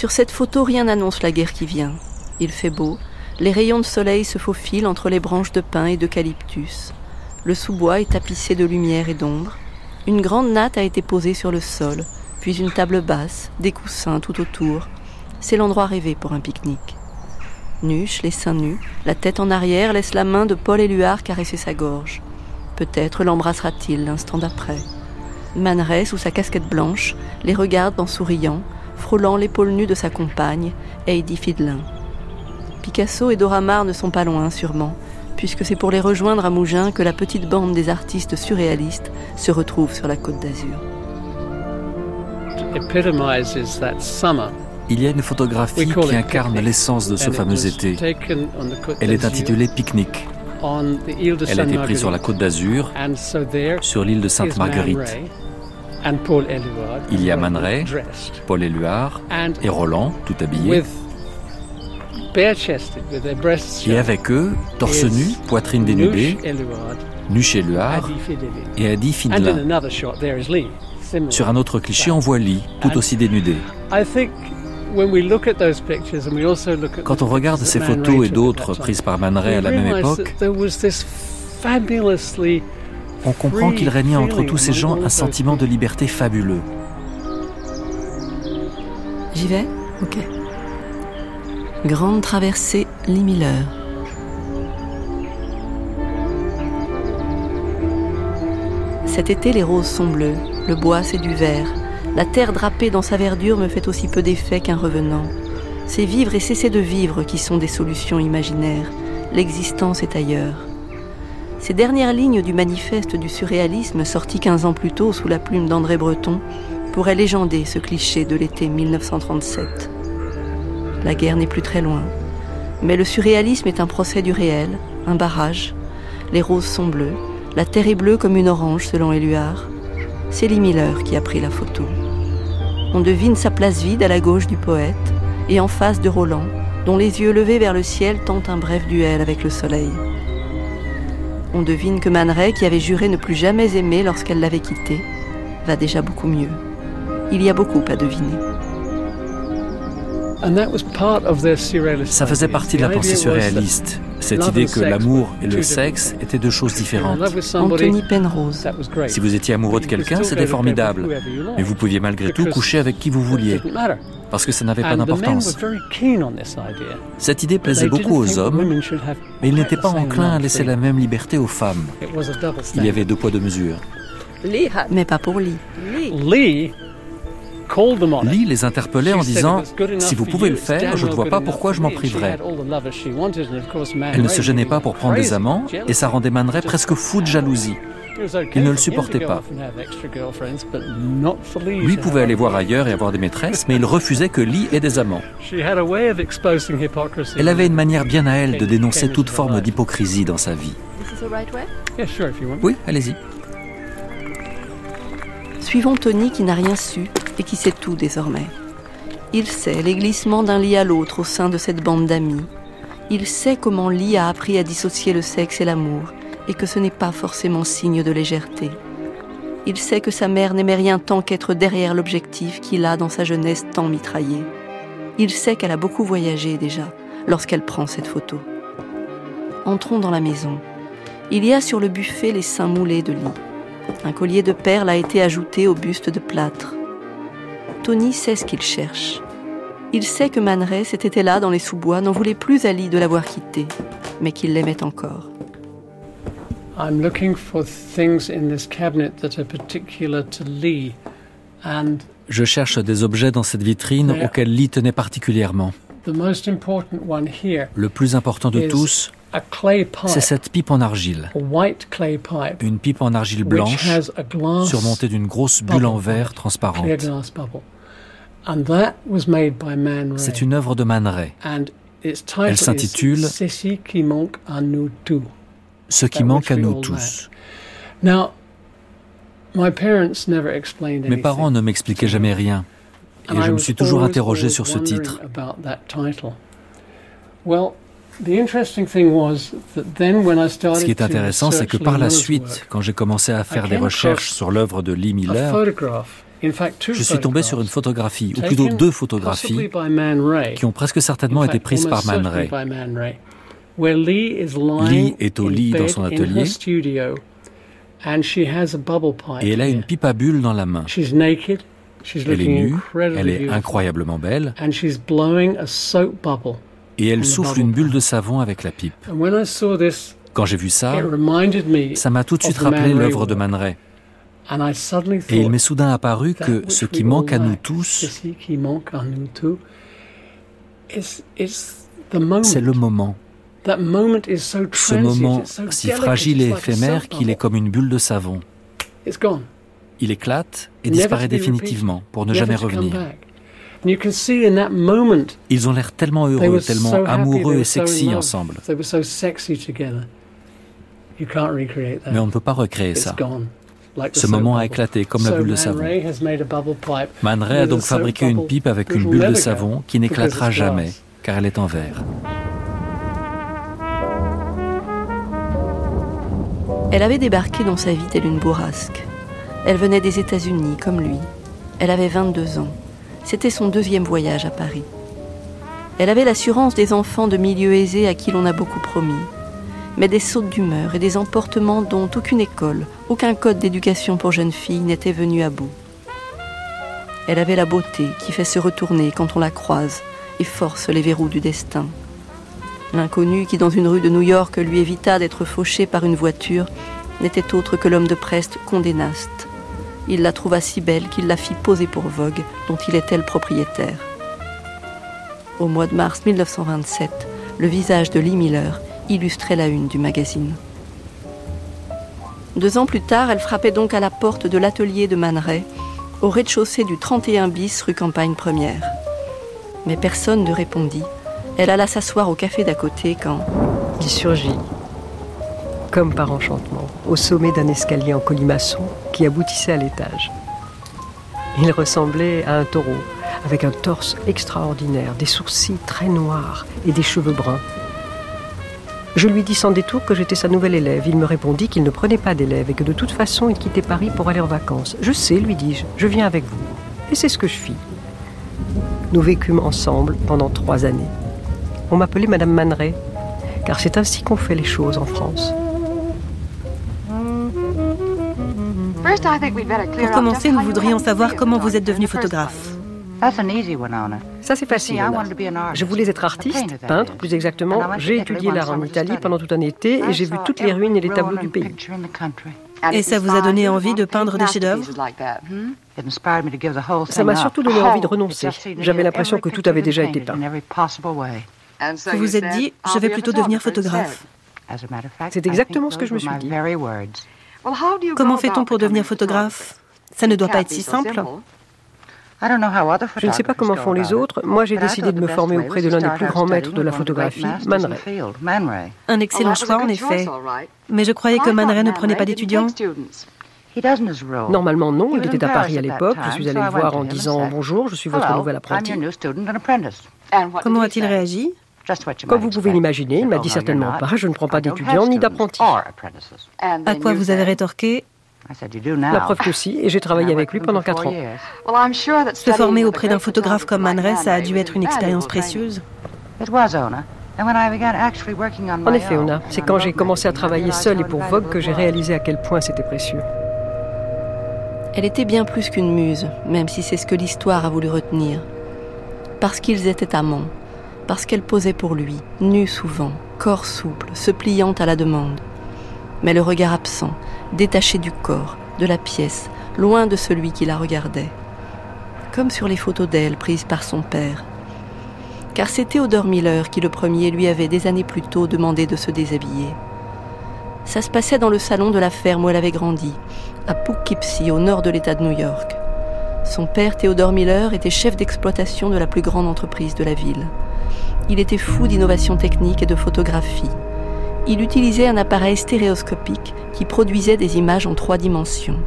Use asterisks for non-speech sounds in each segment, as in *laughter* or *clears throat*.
Sur cette photo, rien n'annonce la guerre qui vient. Il fait beau, les rayons de soleil se faufilent entre les branches de pin et d'eucalyptus. Le sous-bois est tapissé de lumière et d'ombre. Une grande natte a été posée sur le sol, puis une table basse, des coussins tout autour. C'est l'endroit rêvé pour un pique-nique. Nuche, les seins nus, la tête en arrière, laisse la main de Paul Éluard caresser sa gorge. Peut-être l'embrassera-t-il l'instant d'après. Man sous sa casquette blanche, les regarde en souriant, frôlant l'épaule nue de sa compagne, Heidi Fidelin. Picasso et Dora Maar ne sont pas loin, sûrement, puisque c'est pour les rejoindre à Mougins que la petite bande des artistes surréalistes se retrouve sur la côte d'Azur. Il y a une photographie qui incarne l'essence de ce fameux été. Elle est intitulée Pique-nique. Elle a été prise sur la côte d'Azur, sur l'île de Sainte-Marguerite. Il y a Man Ray, Paul Éluard et Roland, tout habillés. Et avec eux, torse nu, poitrine dénudée, Nuche Éluard et Adi Fidelin. Sur un autre cliché, on voit Lee, tout aussi dénudé. Quand on regarde ces photos et d'autres prises par Man Ray à la même époque, on comprend qu'il régnait entre tous ces gens un sentiment de liberté fabuleux. J'y vais Ok. Grande traversée Lee Miller. Cet été, les roses sont bleues, le bois c'est du vert. La terre drapée dans sa verdure me fait aussi peu d'effet qu'un revenant. C'est vivre et cesser de vivre qui sont des solutions imaginaires. L'existence est ailleurs. Ces dernières lignes du manifeste du surréalisme, sorti 15 ans plus tôt sous la plume d'André Breton, pourraient légender ce cliché de l'été 1937. La guerre n'est plus très loin. Mais le surréalisme est un procès du réel, un barrage. Les roses sont bleues, la terre est bleue comme une orange selon Éluard. C'est Lee Miller qui a pris la photo. On devine sa place vide à la gauche du poète et en face de Roland, dont les yeux levés vers le ciel tentent un bref duel avec le soleil. On devine que Man Ray, qui avait juré ne plus jamais aimer lorsqu'elle l'avait quitté, va déjà beaucoup mieux. Il y a beaucoup à deviner. Ça faisait partie de la pensée surréaliste, cette idée que l'amour et le sexe étaient deux choses différentes. Anthony Penrose. Si vous étiez amoureux de quelqu'un, c'était formidable. Mais vous pouviez malgré tout coucher avec qui vous vouliez, parce que ça n'avait pas d'importance. Cette idée plaisait beaucoup aux hommes, mais ils n'étaient pas enclins à laisser la même liberté aux femmes. Il y avait deux poids, deux mesures. Mais pas pour Lee. Lee les interpellait en disant Si vous pouvez le faire, je ne vois pas pourquoi je m'en priverais. Elle ne se gênait pas pour prendre des amants et ça rendait Man Ray presque fou de jalousie. Il ne le supportait pas. Lui pouvait aller voir ailleurs et avoir des maîtresses, mais il refusait que Lee ait des amants. Elle avait une manière bien à elle de dénoncer toute forme d'hypocrisie dans sa vie. Oui, allez-y. Suivons Tony qui n'a rien su et qui sait tout désormais. Il sait les glissements d'un lit à l'autre au sein de cette bande d'amis. Il sait comment Lee a appris à dissocier le sexe et l'amour et que ce n'est pas forcément signe de légèreté. Il sait que sa mère n'aimait rien tant qu'être derrière l'objectif qu'il a dans sa jeunesse tant mitraillée. Il sait qu'elle a beaucoup voyagé déjà lorsqu'elle prend cette photo. Entrons dans la maison. Il y a sur le buffet les seins moulés de Lee. Un collier de perles a été ajouté au buste de plâtre. Tony sait ce qu'il cherche. Il sait que Man était là dans les sous-bois, n'en voulait plus Ali de l'avoir quitté, mais qu'il l'aimait encore. Je cherche des objets dans cette vitrine auxquels Lee tenait particulièrement. Le plus important de tous, c'est cette pipe en argile. Une pipe en argile blanche surmontée d'une grosse bulle en verre transparente. C'est une œuvre de Man Ray. Elle s'intitule Ce qui manque à nous tous. Mes parents ne m'expliquaient jamais rien et je me suis toujours interrogé sur ce titre. Ce qui est intéressant, c'est que par la suite, quand j'ai commencé à faire des recherches sur l'œuvre de Lee Miller, Je suis tombé sur une photographie, ou plutôt deux photographies, qui ont presque certainement été prises par Man Ray. Lee est au lit dans son atelier. et elle a une pipe à bulles dans la main. Elle est nue, elle est incroyablement belle. Et elle souffle une bulle de savon avec la pipe. Quand j'ai vu ça, ça m'a tout de suite rappelé l'œuvre de Man Ray. Et il m'est soudain apparu que ce qui manque à nous tous, c'est le moment. Ce moment si fragile et éphémère qu'il est comme une bulle de savon. Il éclate et disparaît définitivement pour ne jamais revenir. Ils ont l'air tellement heureux, tellement amoureux et sexy ensemble. Mais on ne peut pas recréer ça. Ce moment a éclaté comme la bulle de savon. Man Ray a donc fabriqué une pipe avec une bulle de savon qui n'éclatera jamais, car elle est en verre. Elle avait débarqué dans sa vie telle une bourrasque. Elle venait des États-Unis, comme lui. Elle avait 22 ans. C'était son deuxième voyage à Paris. Elle avait l'assurance des enfants de milieu aisé à qui l'on a beaucoup promis, mais des sautes d'humeur et des emportements dont aucune école, aucun code d'éducation pour jeunes filles n'était venu à bout. Elle avait la beauté qui fait se retourner quand on la croise et force les verrous du destin. L'inconnu qui, dans une rue de New York, lui évita d'être fauché par une voiture, n'était autre que l'homme de Prest Condé Nast. Il la trouva si belle qu'il la fit poser pour Vogue, dont il était le propriétaire. Au mois de mars 1927, le visage de Lee Miller illustrait la une du magazine. Deux ans plus tard, elle frappait donc à la porte de l'atelier de Man au rez-de-chaussée du 31 bis rue Campagne Première. Mais personne ne répondit. Elle alla s'asseoir au café d'à côté quand il surgit, comme par enchantement, au sommet d'un escalier en colimaçon qui aboutissait à l'étage. Il ressemblait à un taureau, avec un torse extraordinaire, des sourcils très noirs et des cheveux bruns. Je lui dis sans détour que j'étais sa nouvelle élève. Il me répondit qu'il ne prenait pas d'élève et que de toute façon il quittait Paris pour aller en vacances. Je sais, lui dis-je, je viens avec vous. Et c'est ce que je fis. Nous vécûmes ensemble pendant trois années. On m'appelait Madame Maneret, car c'est ainsi qu'on fait les choses en France. Pour commencer, nous voudrions savoir comment vous êtes devenu photographe. Ça, c'est facile. Je voulais être artiste, peintre plus exactement. J'ai étudié l'art en Italie pendant tout un été et j'ai vu toutes les ruines et les tableaux du pays. Et ça vous a donné envie de peindre des chefs-d'œuvre Ça m'a surtout donné envie de renoncer. J'avais l'impression que tout avait déjà été peint. Vous vous êtes dit, je vais plutôt devenir photographe. C'est exactement ce que je me suis dit. Comment fait-on pour devenir photographe? Ça ne doit pas être si simple. Je ne sais pas comment font les autres. Moi, j'ai décidé de me former auprès de l'un des plus grands maîtres de la photographie, Man Ray. Un excellent choix, en effet. Mais je croyais que Man Ray ne prenait pas d'étudiants. Normalement, non. Il était à Paris à l'époque. Je suis allée le voir en disant Bonjour, je suis votre nouvel apprenti. Comment a-t-il réagi Comme vous pouvez l'imaginer, il m'a dit certainement pas. Je ne prends pas d'étudiants ni d'apprentis. À quoi vous avez rétorqué la preuve que si, et j'ai travaillé avec lui pendant quatre ans. Se former auprès d'un photographe comme Man Ray, ça a dû être une expérience précieuse. En effet, Ona, c'est quand j'ai commencé à travailler seule et pour Vogue que j'ai réalisé à quel point c'était précieux. Elle était bien plus qu'une muse, même si c'est ce que l'histoire a voulu retenir. Parce qu'ils étaient amants, parce qu'elle posait pour lui, nue souvent, corps souple, se pliant à la demande. Mais le regard absent, détachée du corps, de la pièce, loin de celui qui la regardait. Comme sur les photos d'elle prises par son père. Car c'est Théodore Miller qui le premier lui avait des années plus tôt demandé de se déshabiller. Ça se passait dans le salon de la ferme où elle avait grandi, à Poughkeepsie, au nord de l'État de New York. Son père, Théodore Miller, était chef d'exploitation de la plus grande entreprise de la ville. Il était fou d'innovation technique et de photographie il utilisait un appareil stéréoscopique qui produisait des images en trois dimensions.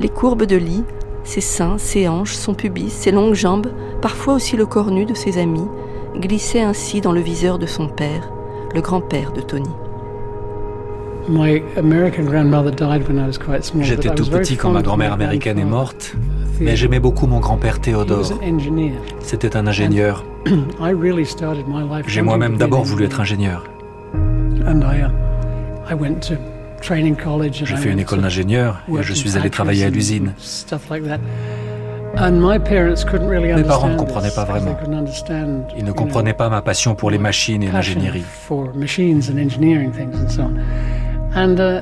Les courbes de lit, ses seins, ses hanches, son pubis, ses longues jambes, parfois aussi le corps nu de ses amis, glissaient ainsi dans le viseur de son père, le grand-père de Tony. J'étais tout petit quand ma grand-mère américaine est morte, mais j'aimais beaucoup mon grand-père Théodore. C'était un ingénieur. *clears throat* J'ai moi-même d'abord voulu être ingénieur. J'ai fait une école d'ingénieur et je suis allé travailler à l'usine. Mes parents ne comprenaient pas vraiment. Ils ne comprenaient pas ma passion pour les machines et l'ingénierie.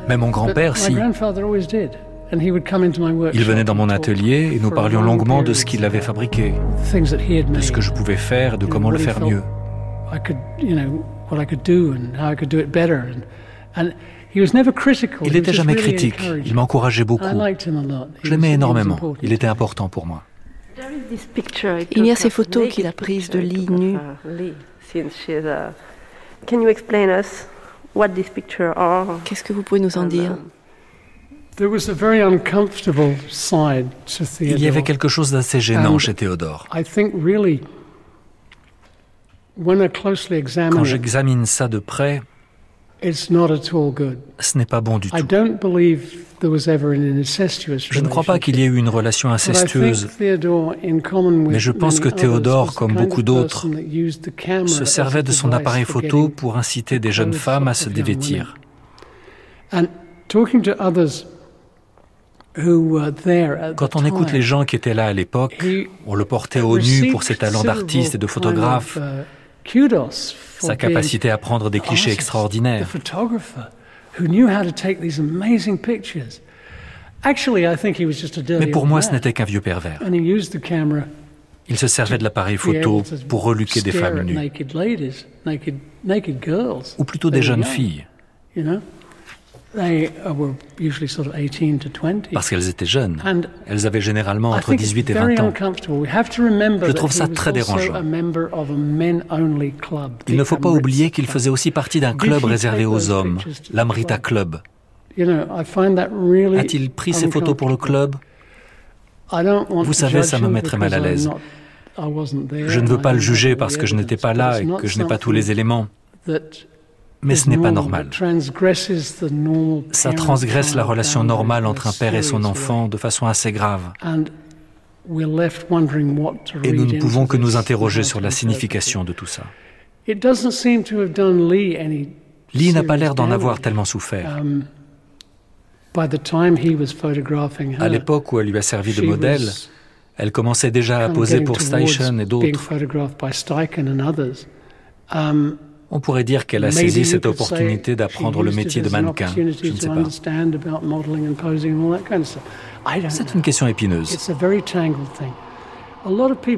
Mais mon grand-père, si. Il venait dans mon atelier et nous parlions longuement de ce qu'il avait fabriqué, de ce que je pouvais faire, de comment le faire mieux. Il n'était jamais critique, il m'encourageait beaucoup. Je l'aimais énormément, il était important pour moi. Il y a ces photos qu'il a prises de Lee nue. Qu'est-ce que vous pouvez nous en dire? Il y avait quelque chose d'assez gênant chez Théodore. Quand j'examine ça de près, ce n'est pas bon du tout. Je ne crois pas qu'il y ait eu une relation incestueuse, mais je pense que Théodore, comme beaucoup d'autres, se servait de son appareil photo pour inciter des jeunes femmes à se dévêtir. Quand on écoute les gens qui étaient là à l'époque, on le portait au nu pour ses talents d'artiste et de photographe, sa capacité à prendre des clichés extraordinaires. Mais pour moi, ce n'était qu'un vieux pervers. Il se servait de l'appareil photo pour reluquer des femmes nues, ou plutôt des jeunes filles. Uh, Parce qu'elles étaient jeunes. Elles avaient généralement entre 18 et 20 ans. Je trouve ça très dérangeant. Il ne faut pas oublier qu'il faisait aussi partie d'un club réservé aux hommes, l'Amrita Club? A-t-il pris ces photos pour le club? Vous savez, ça me mettrait mal à l'aise. Je ne veux pas le juger parce que je n'étais pas là et que je n'ai pas tous les éléments mais ce n'est pas normal. Ça transgresse la relation normale entre un père et son enfant de façon assez grave. Et nous ne pouvons que nous interroger sur la signification de tout ça. Lee n'a pas l'air d'en avoir tellement souffert. Um, à l'époque où elle lui a servi de modèle, elle commençait déjà à poser pour Station et d'autres. On pourrait dire qu'elle a saisi cette opportunité d'apprendre le métier de mannequin. Je ne sais pas. C'est une question épineuse.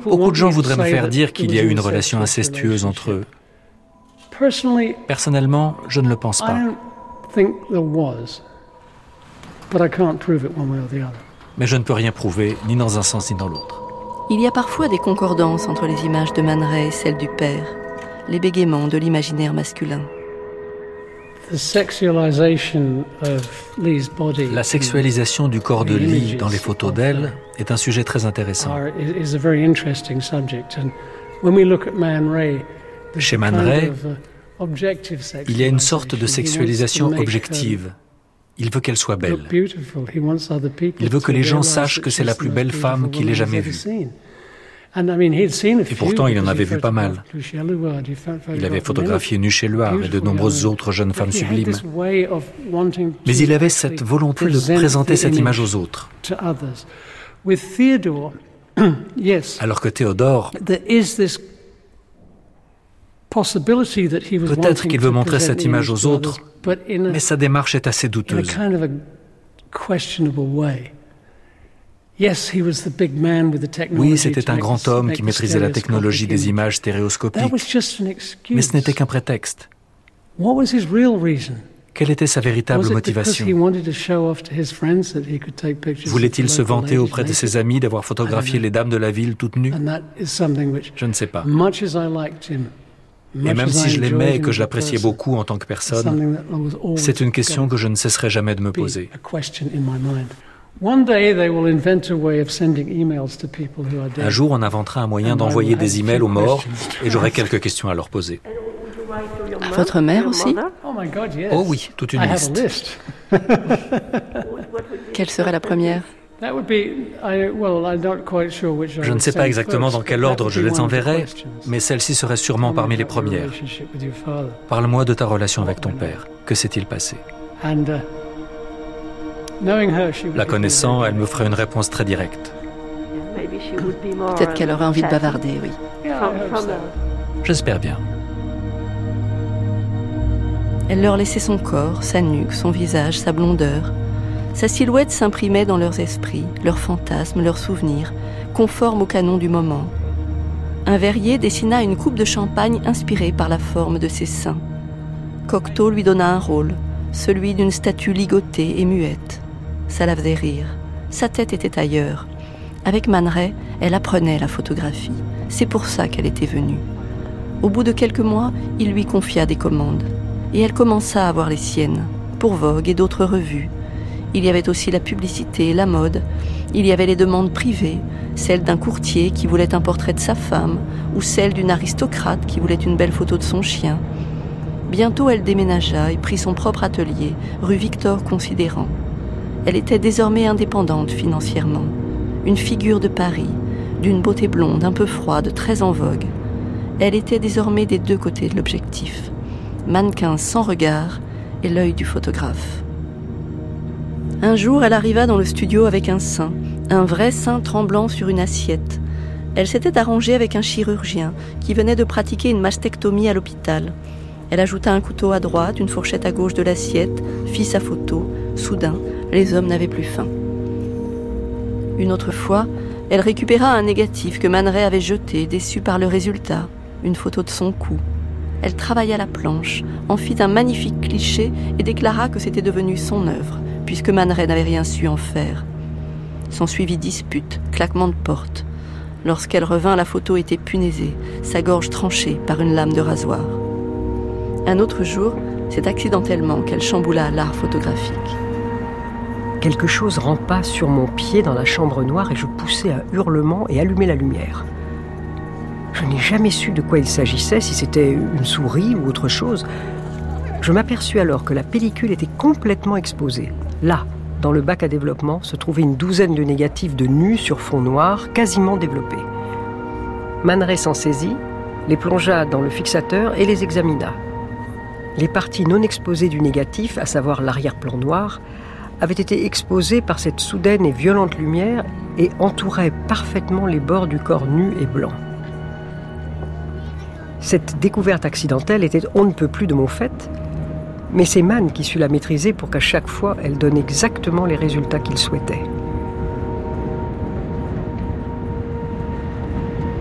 Beaucoup de gens voudraient me faire dire qu'il y a eu une relation incestueuse entre eux. Personnellement, je ne le pense pas. Mais je ne peux rien prouver, ni dans un sens ni dans l'autre. Il y a parfois des concordances entre les images de Man Ray et celles du père les bégaiements de l'imaginaire masculin. La sexualisation du corps de Lee dans les photos d'elle est un sujet très intéressant. Chez Man Ray, uh, il y a une sorte de sexualisation objective. Il veut qu'elle soit belle. Il veut que les gens sachent que c'est la plus belle femme qu'il ait jamais vue. Et pourtant, il en avait vu pas mal. Il avait photographié Nucheluar et de nombreuses autres jeunes femmes sublimes. Mais il avait cette volonté de présenter cette image aux autres. *clears throat* Alors que Théodore, peut-être qu'il veut montrer cette image aux autres, mais sa démarche est assez douteuse. Oui, c'était un grand homme qui maîtrisait la technologie des images stéréoscopiques, mais ce n'était qu'un prétexte. Quelle était sa véritable motivation? Voulait-il se vanter auprès de ses amis d'avoir photographié les dames de la ville toutes nues? Je ne sais pas. Et même si je l'aimais et que je l'appréciais beaucoup en tant que personne, c'est une question que je ne cesserai jamais de me poser. Un jour, on inventera un moyen d'envoyer des emails aux morts et j'aurai quelques questions à leur poser. Votre mère aussi Oh oui, toute une liste. *laughs* Quelle serait la première je ne sais pas exactement dans quel ordre je les enverrai, mais celle-ci serait sûrement parmi les premières. Parle-moi de ta relation avec ton père. Que s'est-il passé? Uh, La connaissant, elle me ferait une réponse très directe. Peut-être qu'elle aurait envie de bavarder, oui. J'espère bien. Elle leur laissait son corps, sa nuque, son visage, sa blondeur. Sa silhouette s'imprimait dans leurs esprits, leurs fantasmes, leurs souvenirs, conformes au canon du moment. Un verrier dessina une coupe de champagne inspirée par la forme de ses seins. Cocteau lui donna un rôle, celui d'une statue ligotée et muette. Ça la faisait rire. Sa tête était ailleurs. Avec Man elle apprenait la photographie. C'est pour ça qu'elle était venue. Au bout de quelques mois, il lui confia des commandes. Et elle commença à avoir les siennes, pour Vogue et d'autres revues, il y avait aussi la publicité, la mode. Il y avait les demandes privées, celle d'un courtier qui voulait un portrait de sa femme, ou celle d'une aristocrate qui voulait une belle photo de son chien. Bientôt elle déménagea et prit son propre atelier, rue Victor Considérant. Elle était désormais indépendante financièrement, une figure de Paris, d'une beauté blonde un peu froide, très en vogue. Elle était désormais des deux côtés de l'objectif, mannequin sans regard et l'œil du photographe. Un jour, elle arriva dans le studio avec un sein, un vrai sein tremblant sur une assiette. Elle s'était arrangée avec un chirurgien qui venait de pratiquer une mastectomie à l'hôpital. Elle ajouta un couteau à droite, une fourchette à gauche de l'assiette, fit sa photo. Soudain, les hommes n'avaient plus faim. Une autre fois, elle récupéra un négatif que Man avait jeté, déçu par le résultat, une photo de son cou. Elle travailla la planche, en fit un magnifique cliché et déclara que c'était devenu son œuvre puisque Man n'avait rien su en faire. S'ensuivit dispute, claquement de porte. Lorsqu'elle revint, la photo était punaisée, sa gorge tranchée par une lame de rasoir. Un autre jour, c'est accidentellement qu'elle chamboula l'art photographique. Quelque chose rampa sur mon pied dans la chambre noire et je poussai un hurlement et allumai la lumière. Je n'ai jamais su de quoi il s'agissait, si c'était une souris ou autre chose. Je m'aperçus alors que la pellicule était complètement exposée. Là, dans le bac à développement, se trouvait une douzaine de négatifs de nus sur fond noir, quasiment développés. Man s'en saisit, les plongea dans le fixateur et les examina. Les parties non exposées du négatif, à savoir l'arrière-plan noir, avaient été exposées par cette soudaine et violente lumière et entouraient parfaitement les bords du corps nu et blanc. Cette découverte accidentelle était on ne peut plus de mon fait, mais c'est Mann qui sut la maîtriser pour qu'à chaque fois, elle donne exactement les résultats qu'il souhaitait.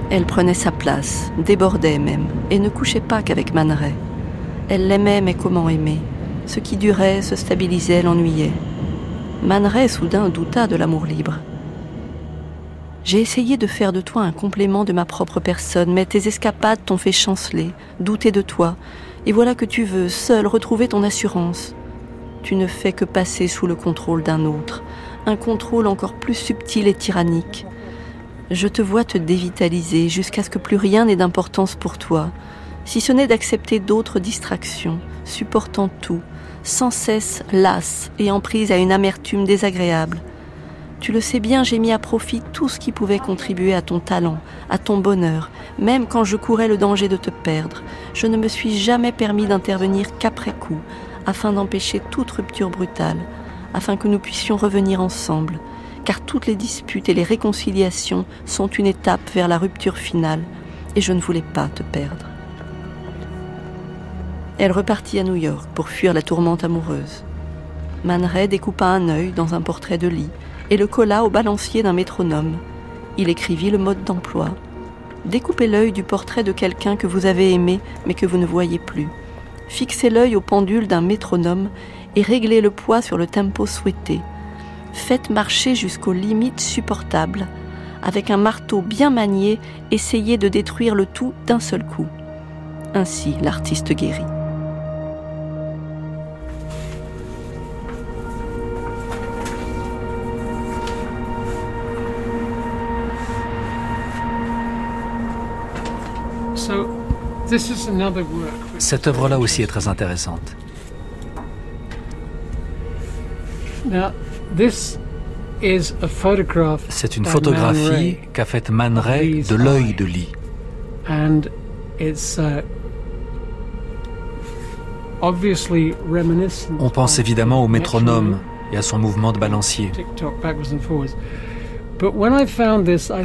Elle prenait sa place, débordait même, et ne couchait pas qu'avec Man Elle l'aimait, mais comment aimer? Ce qui durait, se stabilisait, l'ennuyait. Man soudain douta de l'amour libre. J'ai essayé de faire de toi un complément de ma propre personne, mais tes escapades t'ont fait chanceler, douter de toi, et voilà que tu veux, seul, retrouver ton assurance. Tu ne fais que passer sous le contrôle d'un autre, un contrôle encore plus subtil et tyrannique. Je te vois te dévitaliser jusqu'à ce que plus rien n'ait d'importance pour toi, si ce n'est d'accepter d'autres distractions, supportant tout, sans cesse lasse et en prise à une amertume désagréable. Tu le sais bien, j'ai mis à profit tout ce qui pouvait contribuer à ton talent, à ton bonheur, même quand je courais le danger de te perdre. Je ne me suis jamais permis d'intervenir qu'après coup, afin d'empêcher toute rupture brutale, afin que nous puissions revenir ensemble, car toutes les disputes et les réconciliations sont une étape vers la rupture finale, et je ne voulais pas te perdre. Elle repartit à New York pour fuir la tourmente amoureuse. Man découpa un œil dans un portrait de lit et le colla au balancier d'un métronome. Il écrivit le mode d'emploi. Découpez l'œil du portrait de quelqu'un que vous avez aimé mais que vous ne voyez plus. Fixez l'œil au pendule d'un métronome et réglez le poids sur le tempo souhaité. Faites marcher jusqu'aux limites supportables. Avec un marteau bien manié, essayez de détruire le tout d'un seul coup. Ainsi l'artiste guérit. Cette œuvre-là aussi est très intéressante. C'est une photographie qu'a faite Man Ray de l'œil de Lee. Uh, On pense évidemment au métronome et à son mouvement de balancier.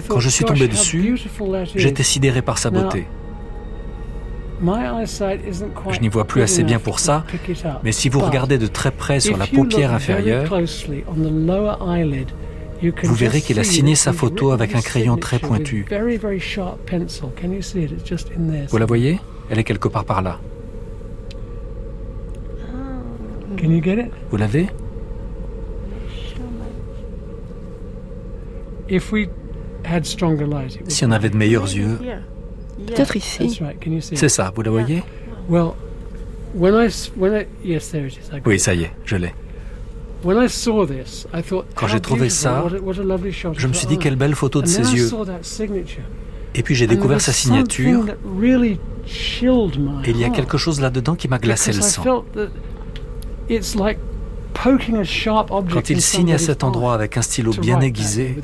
Quand je suis tombé dessus, j'étais sidéré par sa beauté. Je n'y vois plus assez bien pour ça, mais si vous regardez de très près sur la paupière inférieure, vous verrez qu'il a signé sa photo avec un crayon très pointu. Vous la voyez? Elle est quelque part par là. Vous l'avez? Si on avait de meilleurs yeux, Peut-être ici. C'est ça, vous la voyez? Oui, ça y est, je l'ai. Quand j'ai trouvé ça, je me suis dit quelle belle photo de ses yeux. Et puis j'ai découvert sa signature. Et il y a quelque chose là-dedans qui m'a glacé le sang. Quand il signe à cet endroit avec un stylo bien aiguisé,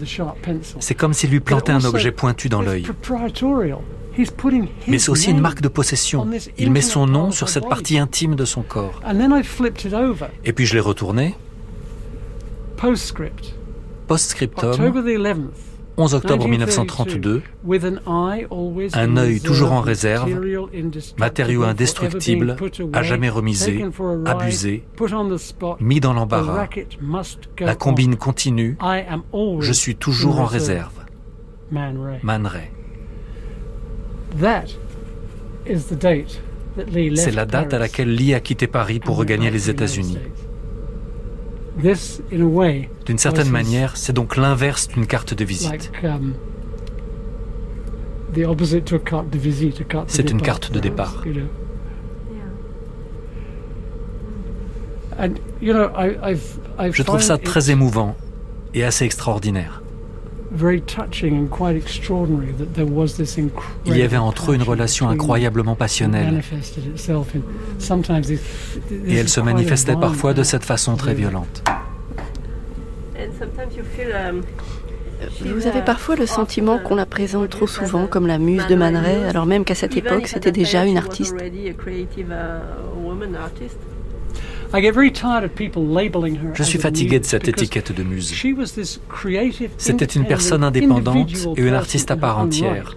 c'est comme s'il lui plantait un objet pointu dans l'œil. Mais c'est aussi une marque de possession. Il met son nom sur cette partie intime de son corps. Et puis je l'ai retourné. Post-scriptum. 11 octobre 1932, un œil toujours en réserve, matériau indestructible, à jamais remisé, abusé, mis dans l'embarras. La combine continue, je suis toujours en réserve. Man Ray. C'est la date à laquelle Lee a quitté Paris pour regagner les États-Unis. D'une certaine manière, c'est donc l'inverse d'une carte de visite. Um, c'est une carte de départ. Je trouve ça très émouvant et assez extraordinaire. Il y avait entre eux une relation incroyablement passionnelle. Et elle se manifestait parfois de cette façon très violente. Um, Vous avez parfois le sentiment qu'on la présente trop souvent comme la muse de Man Ray, alors même qu'à cette époque, c'était déjà une artiste. Je suis fatigué de cette étiquette de muse. C'était une personne indépendante et une artiste à part entière.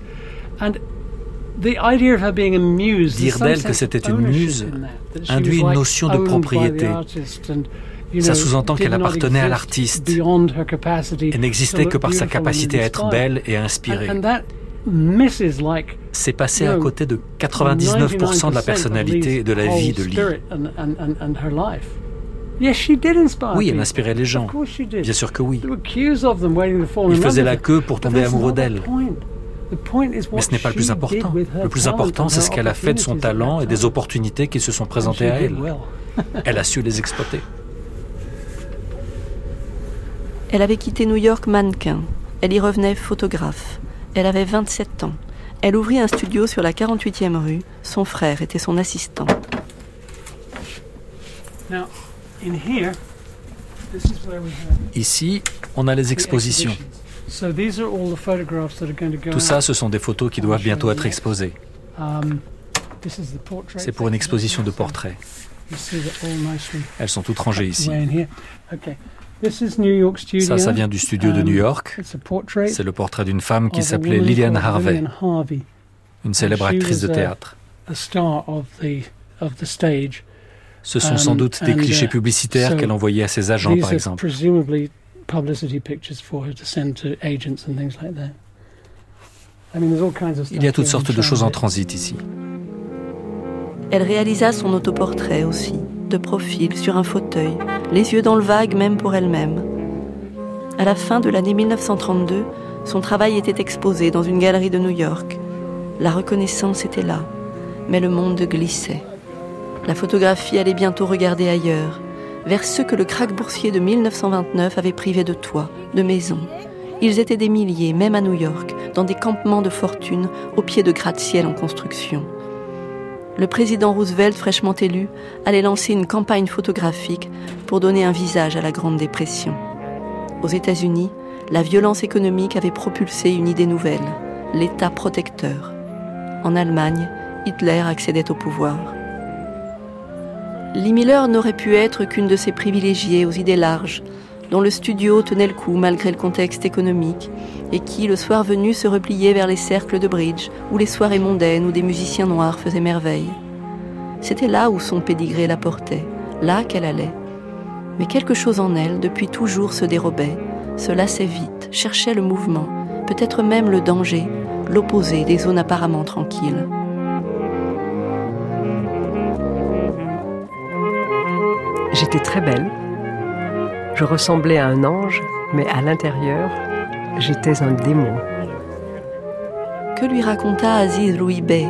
Dire d'elle que c'était une muse induit une notion de propriété. Ça sous-entend qu'elle appartenait à l'artiste et n'existait que par sa capacité à être belle et inspirée c'est passé à côté de 99% de la personnalité et de la vie de Lee. Oui, elle inspirait les gens. Bien sûr que oui. Ils faisaient la queue pour tomber amoureux d'elle. Mais ce n'est pas le plus important. Le plus important, c'est ce qu'elle a fait de son talent et des opportunités qui se sont présentées à elle. *laughs* Elle a su les exploiter. Elle avait quitté New York mannequin. Elle y revenait photographe. Elle avait 27 ans. Elle ouvrit un studio sur la 48e rue. Son frère était son assistant. Ici, on a les expositions. Tout ça, ce sont des photos qui doivent bientôt être exposées. Um, C'est pour une exposition de portraits. Elles sont toutes rangées ici. Ça, ça vient du studio de New um, York. C'est le portrait d'une femme qui s'appelait Lillian Harvey, une célèbre actrice de théâtre. Ce sont sans um, doute des clichés uh, publicitaires qu'elle envoyait à ses agents, par exemple. Il y a toutes sortes de choses en transit ici. Elle réalisa son autoportrait aussi de profil sur un fauteuil, les yeux dans le vague même pour elle-même. À la fin de l'année 1932, son travail était exposé dans une galerie de New York. La reconnaissance était là, mais le monde glissait. La photographie allait bientôt regarder ailleurs, vers ceux que le krach boursier de 1929 avait privé de toits, de maisons. Ils étaient des milliers, même à New York, dans des campements de fortune, au pied de gratte-ciel en construction. Le président Roosevelt, fraîchement élu, allait lancer une campagne photographique pour donner un visage à la Grande Dépression. Aux États-Unis, la violence économique avait propulsé une idée nouvelle, l'État protecteur. En Allemagne, Hitler accédait au pouvoir. Lee Miller n'aurait pu être qu'une de ces privilégiées aux idées larges, dont le studio tenait le coup malgré le contexte économique, et qui, le soir venu, se repliait vers les cercles de bridge ou les soirées mondaines où des musiciens noirs faisaient merveille. C'était là où son pédigré la portait, là qu'elle allait. Mais quelque chose en elle, depuis toujours, se dérobait, se lassait vite, cherchait le mouvement, peut-être même le danger, l'opposé des zones apparemment tranquilles. J'étais très belle. Je ressemblais à un ange, mais à l'intérieur, j'étais un démon. Que lui raconta Aziz Louis Bey,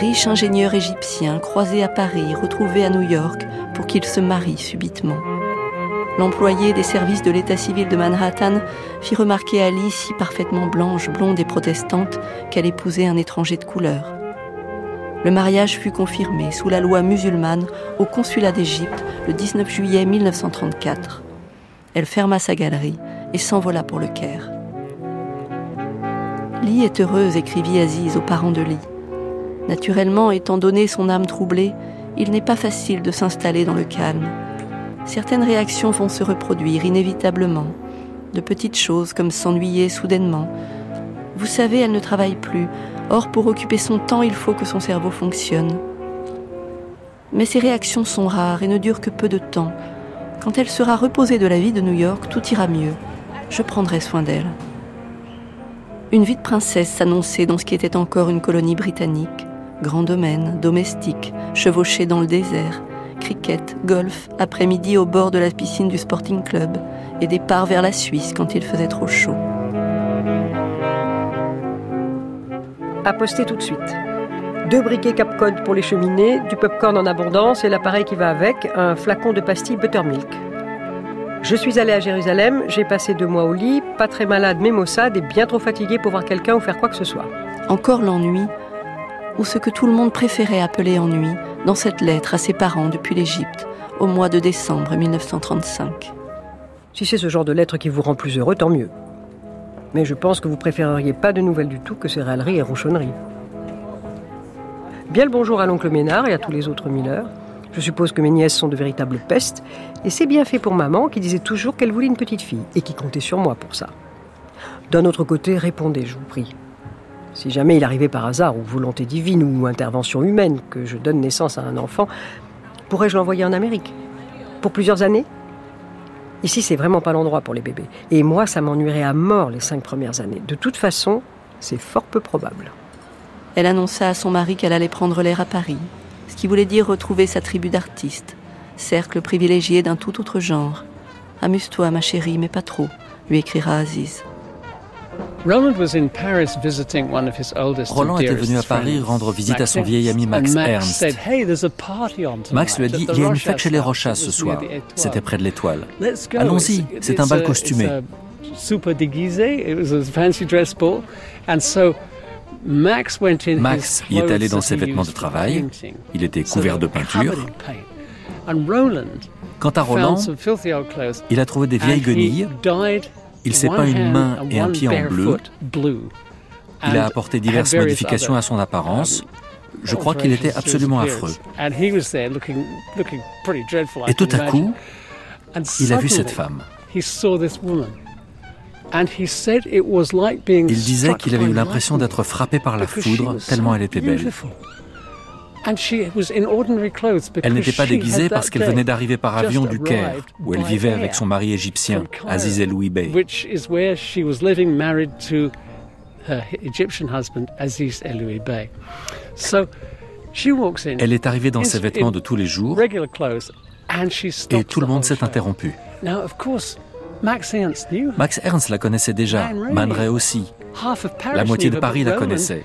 riche ingénieur égyptien croisé à Paris, retrouvé à New York pour qu'il se marie subitement L'employé des services de l'état civil de Manhattan fit remarquer à Ali, si parfaitement blanche, blonde et protestante, qu'elle épousait un étranger de couleur. Le mariage fut confirmé sous la loi musulmane au consulat d'Égypte le 19 juillet 1934. Elle ferma sa galerie et s'envola pour le Caire. Lee est heureuse, écrivit Aziz aux parents de Lee. Naturellement, étant donné son âme troublée, il n'est pas facile de s'installer dans le calme certaines réactions vont se reproduire inévitablement. De petites choses comme s'ennuyer soudainement. Vous savez, elle ne travaille plus. Or, pour occuper son temps, il faut que son cerveau fonctionne. Mais ces réactions sont rares et ne durent que peu de temps. Quand elle sera reposée de la vie de New York, tout ira mieux. Je prendrai soin d'elle. Une vie de princesse s'annonçait dans ce qui était encore une colonie britannique. Grand domaine, domestique, chevauché dans le désert, cricket, golf, après-midi au bord de la piscine du Sporting Club et départ vers la Suisse quand il faisait trop chaud. À poster tout de suite. Deux briquets Capcode pour les cheminées, du popcorn en abondance et l'appareil qui va avec, un flacon de pastilles Buttermilk. Je suis allé à Jérusalem, j'ai passé deux mois au lit, pas très malade mais maussade et bien trop fatigué pour voir quelqu'un ou faire quoi que ce soit. Encore l'ennui, ou ce que tout le monde préférait appeler ennui, dans cette lettre à ses parents depuis l'Égypte, au mois de décembre 1935. Si c'est ce genre de lettre qui vous rend plus heureux, tant mieux. Mais je pense que vous préféreriez pas de nouvelles du tout que ces râleries et ronchonneries. Bien le bonjour à l'oncle Ménard et à tous les autres Miller. Je suppose que mes nièces sont de véritables pestes, et c'est bien fait pour maman qui disait toujours qu'elle voulait une petite fille, et qui comptait sur moi pour ça. D'un autre côté, répondez, je vous prie. Si jamais il arrivait par hasard, ou volonté divine, ou intervention humaine, que je donne naissance à un enfant, pourrais-je l'envoyer en Amérique? Pour plusieurs années? Ici, c'est vraiment pas l'endroit pour les bébés. Et moi, ça m'ennuierait à mort les cinq premières années. De toute façon, c'est fort peu probable. Elle annonça à son mari qu'elle allait prendre l'air à Paris, ce qui voulait dire retrouver sa tribu d'artistes, cercle privilégié d'un tout autre genre. Amuse-toi, ma chérie, mais pas trop, lui écrira Aziz. Roland était venu à Paris rendre visite à son vieil ami Max Ernst. Max lui a dit Il y a une fête chez les Rochas ce soir. C'était près de l'étoile. Allons-y, c'est un bal costumé. Max y est allé dans ses vêtements de travail. Il était couvert de peinture. Quant à Roland, il a trouvé des vieilles guenilles il s'est peint une main et un pied en bleu. Il a apporté diverses modifications à son apparence. Je crois qu'il était absolument affreux. Et tout à coup, il a vu cette femme. Il disait qu'il avait eu l'impression d'être frappé par la foudre tellement elle était belle. Elle n'était pas déguisée parce qu'elle venait d'arriver par avion du Caire, où elle vivait avec son mari égyptien, Aziz El Louis Bey. Elle est arrivée dans ses vêtements de tous les jours et tout le monde s'est interrompu. Max Ernst la connaissait déjà, Man Ray aussi. La moitié de Paris la connaissait.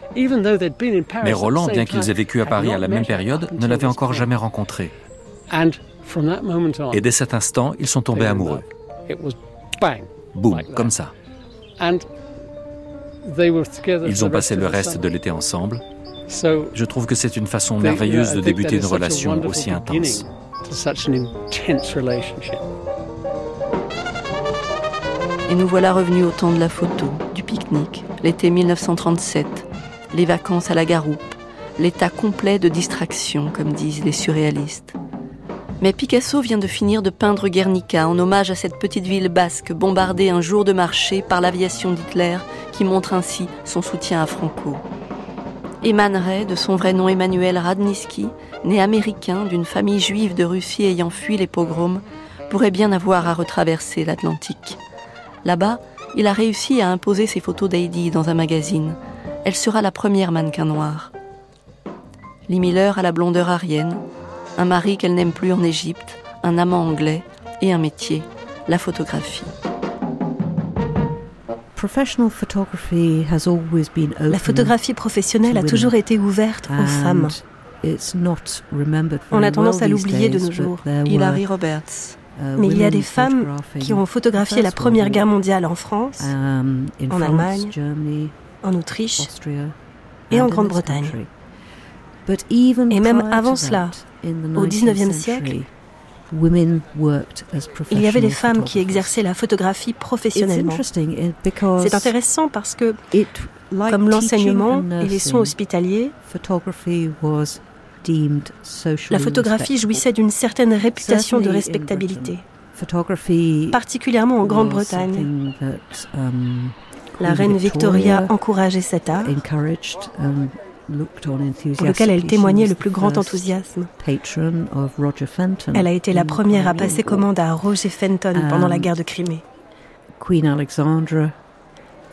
Mais Roland, bien qu'ils aient vécu à Paris à la même période, ne l'avait encore jamais rencontré. Et dès cet instant, ils sont tombés amoureux. Boum, comme ça. Ils ont passé le reste de l'été ensemble. Je trouve que c'est une façon merveilleuse de débuter une relation aussi intense. Et nous voilà revenus au temps de la photo, du pique-nique, l'été 1937, les vacances à la garoupe, l'état complet de distraction, comme disent les surréalistes. Mais Picasso vient de finir de peindre Guernica en hommage à cette petite ville basque bombardée un jour de marché par l'aviation d'Hitler qui montre ainsi son soutien à Franco. Eman Ray, de son vrai nom Emmanuel Radnitsky, né américain d'une famille juive de Russie ayant fui les pogroms, pourrait bien avoir à retraverser l'Atlantique. Là-bas, il a réussi à imposer ses photos d'Heidi dans un magazine. Elle sera la première mannequin noire. Lee Miller a la blondeur arienne, un mari qu'elle n'aime plus en Égypte, un amant anglais et un métier, la photographie. La photographie professionnelle a toujours été ouverte aux femmes. On a tendance à l'oublier de nos jours. Hilary Roberts. Uh, Mais il y a des femmes qui ont photographié la Première Guerre mondiale en France, um, en Allemagne, en Autriche et en Grande-Bretagne. Et même avant cela, au XIXe siècle, il y avait des femmes qui exerçaient la photographie professionnellement. C'est intéressant parce que, comme l'enseignement et les soins hospitaliers, la photographie jouissait d'une certaine réputation de respectabilité, particulièrement en Grande-Bretagne. Um, la reine Victoria encourageait cet art pour lequel elle témoignait le plus grand enthousiasme. Elle a été la première à passer commande à Roger Fenton pendant la guerre de Crimée.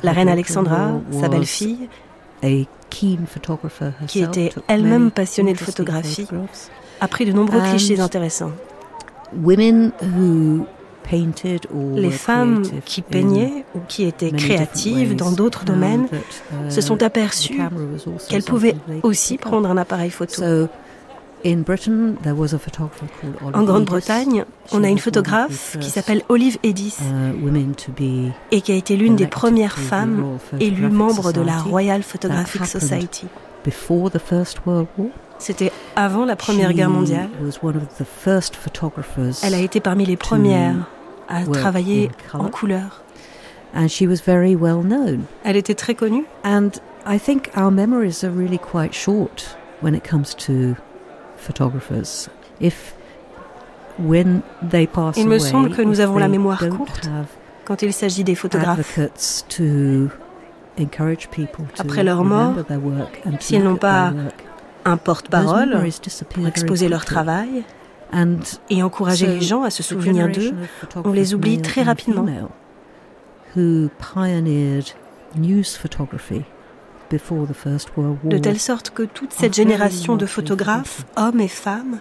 La reine Alexandra, sa belle-fille, qui était elle-même passionnée de photographie, a pris de nombreux clichés intéressants. Les femmes qui peignaient ou qui étaient créatives dans d'autres domaines uh, se sont aperçues qu'elles pouvaient aussi prendre un appareil photo. En Grande-Bretagne, on a une photographe qui s'appelle Olive Edis uh, et qui a été l'une des premières femmes élues membre de la Royal Photographic Society. C'était avant la Première Guerre mondiale. Elle a été parmi les premières à travailler en couleur. And she was very well known. Elle était très connue. And I think our memories are really quite short when it comes to photographers. If when they pass il me semble que nous avons la mémoire courte quand il s'agit des photographes. Après leur mort, s'ils n'ont pas un porte-parole pour exposer leur travail, et encourager les gens à se souvenir d'eux, on les oublie très rapidement. De telle sorte que toute cette génération de photographes, hommes et femmes,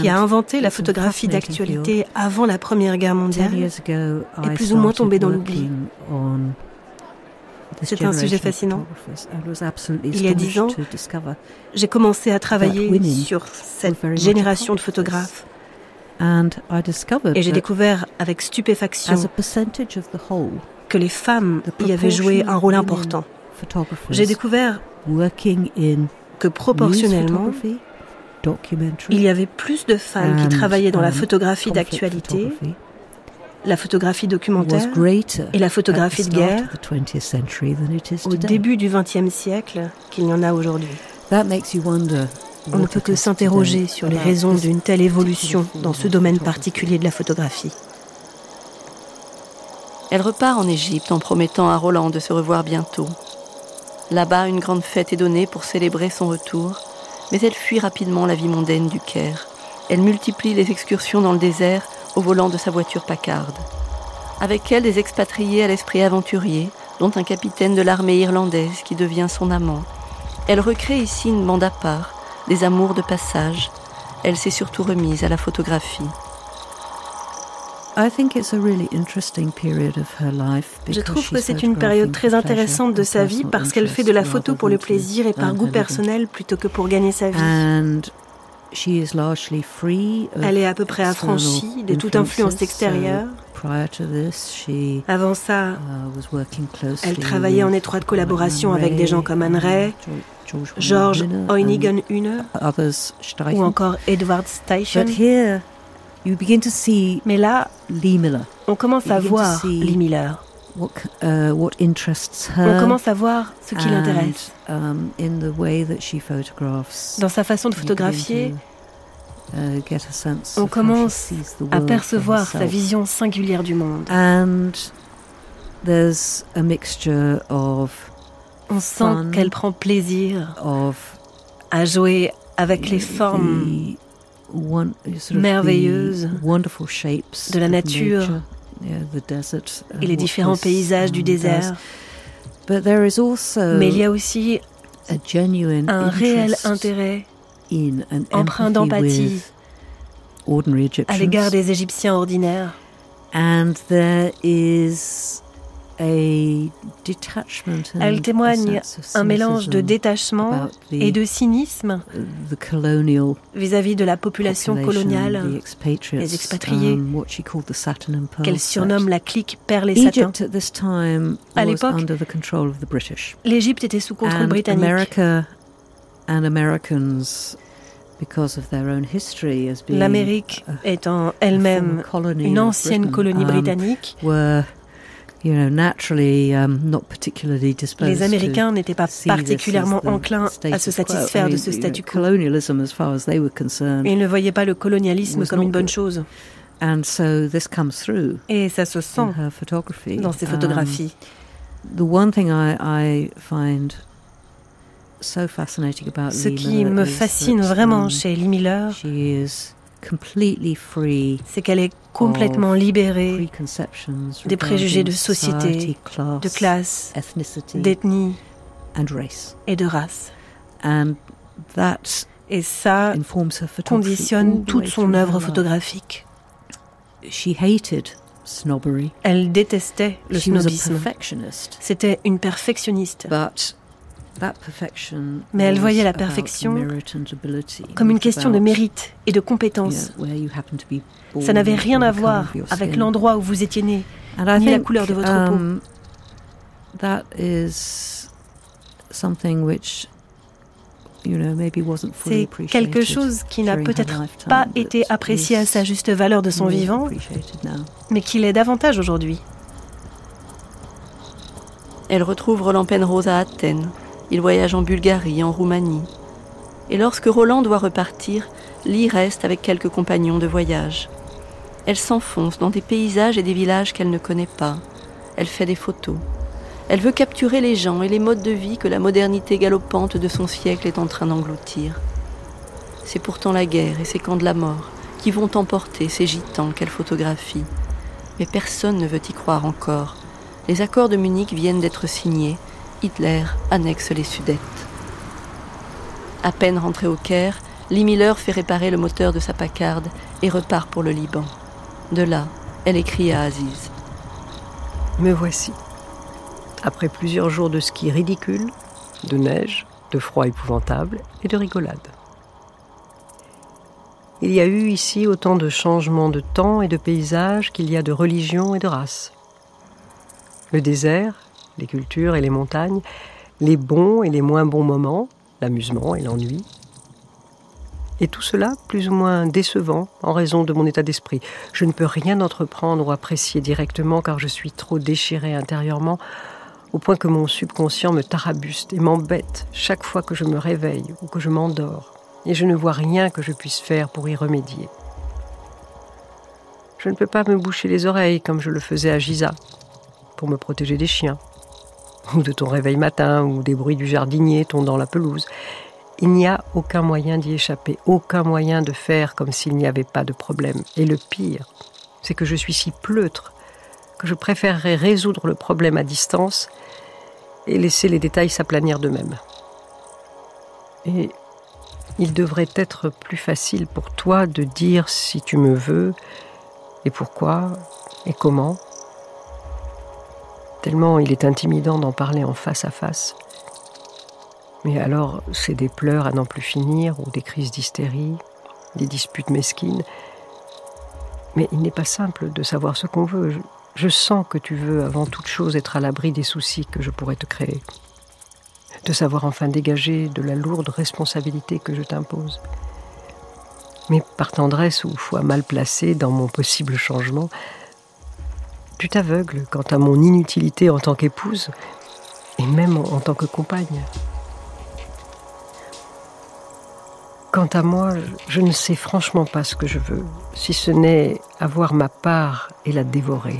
qui a inventé la photographie d'actualité avant la Première Guerre mondiale, est plus ou moins tombée dans l'oubli. C'est un sujet fascinant. Il y a dix ans, j'ai commencé à travailler sur cette génération de photographes. Et j'ai découvert avec stupéfaction que les femmes y avaient joué un rôle important. J'ai découvert que proportionnellement, il y avait plus de femmes qui travaillaient dans la um, photographie d'actualité la photographie documentaire et la photographie de guerre au début du XXe siècle qu'il y en a aujourd'hui. On ne peut que s'interroger sur les raisons d'une telle évolution dans ce domaine particulier de la photographie. Elle repart en Égypte en promettant à Roland de se revoir bientôt. Là-bas, une grande fête est donnée pour célébrer son retour, mais elle fuit rapidement la vie mondaine du Caire. Elle multiplie les excursions dans le désert au volant de sa voiture Packard. Avec elle, des expatriés à l'esprit aventurier, dont un capitaine de l'armée irlandaise qui devient son amant. Elle recrée ici une bande à part, des amours de passage. Elle s'est surtout remise à la photographie. Je trouve que c'est une période très intéressante de sa vie parce qu'elle fait de la photo pour le plaisir et par goût personnel plutôt que pour gagner sa vie. Elle est à peu près affranchie de toute influence extérieure. Avant ça, uh, elle travaillait en étroite collaboration avec des gens comme Anne Ray, George Eunigen-Hühne ou encore Edward Steichen. Mais là, on commence à voir Lee Miller. Uh, on commence à voir ce qui l'intéresse. Um, Dans sa façon de photographier, uh, on commence à percevoir sa vision singulière du monde. on sent qu'elle prend plaisir à jouer avec les formes merveilleuses de la nature. et les différents paysages du désert. Mais il y a aussi un réel intérêt empreint d'empathie à l'égard des Égyptiens ordinaires. And there is elle témoigne un mélange de détachement et de cynisme vis-à-vis de la population coloniale, les expatriés, um, qu'elle surnomme la clique Perle et Satin. À l'époque, l'Égypte était sous contrôle britannique. L'Amérique étant elle-même une ancienne colonie um, britannique, Les Américains n'étaient pas particulièrement enclins à se satisfaire de ce statu quo. Ils ne voyaient pas le colonialisme comme une bonne chose. Et ça se sent dans ses photographies. Ce qui me fascine vraiment um, chez Lee Miller, c'est qu'elle est complètement libérée des préjugés de société, de classe, d'ethnie et de race. Et ça conditionne toute son œuvre photographique. Elle détestait le snobisme. C'était une perfectionniste. Mais elle voyait la perfection comme une question de mérite et de compétence. Ça n'avait rien à voir avec l'endroit où vous étiez né, ni la couleur de votre um, peau. C'est quelque chose qui n'a peut-être pas été apprécié à sa juste valeur de son vivant, mais qui l'est davantage aujourd'hui. Elle retrouve Roland Penrose à Athènes, il voyage en Bulgarie, en Roumanie. Et lorsque Roland doit repartir, Lee reste avec quelques compagnons de voyage. Elle s'enfonce dans des paysages et des villages qu'elle ne connaît pas. Elle fait des photos. Elle veut capturer les gens et les modes de vie que la modernité galopante de son siècle est en train d'engloutir. C'est pourtant la guerre et ses camps de la mort qui vont emporter ces gitans qu'elle photographie. Mais personne ne veut y croire encore. Les accords de Munich viennent d'être signés Hitler annexe les Sudètes. À peine rentré au Caire, Lee Miller fait réparer le moteur de sa Packard et repart pour le Liban. De là, elle écrit à Aziz. Me voici. Après plusieurs jours de ski ridicule, de neige, de froid épouvantable et de rigolade. Il y a eu ici autant de changements de temps et de paysages qu'il y a de religion et de race. Le désert, les cultures et les montagnes, les bons et les moins bons moments, l'amusement et l'ennui. Et tout cela plus ou moins décevant en raison de mon état d'esprit. Je ne peux rien entreprendre ou apprécier directement car je suis trop déchiré intérieurement au point que mon subconscient me tarabuste et m'embête chaque fois que je me réveille ou que je m'endors, et je ne vois rien que je puisse faire pour y remédier. Je ne peux pas me boucher les oreilles comme je le faisais à Giza, pour me protéger des chiens, ou de ton réveil matin, ou des bruits du jardinier tondant la pelouse. Il n'y a aucun moyen d'y échapper, aucun moyen de faire comme s'il n'y avait pas de problème. Et le pire, c'est que je suis si pleutre que je préférerais résoudre le problème à distance et laisser les détails s'aplanir d'eux-mêmes. Et il devrait être plus facile pour toi de dire si tu me veux, et pourquoi, et comment tellement il est intimidant d'en parler en face à face. Mais alors, c'est des pleurs à n'en plus finir ou des crises d'hystérie. des disputes mesquines. Mais il n'est pas simple de savoir ce qu'on veut. Je, sens que tu veux avant toute chose être à l'abri des soucis que je pourrais te créer. De savoir enfin dégager de la lourde responsabilité que je t'impose. Mais par tendresse ou foi mal placée dans mon possible changement, tu t'aveugles quant à mon inutilité en tant qu'épouse et même en tant que compagne. Quant à moi, je ne sais franchement pas ce que je veux, si ce n'est avoir ma part et la dévorer.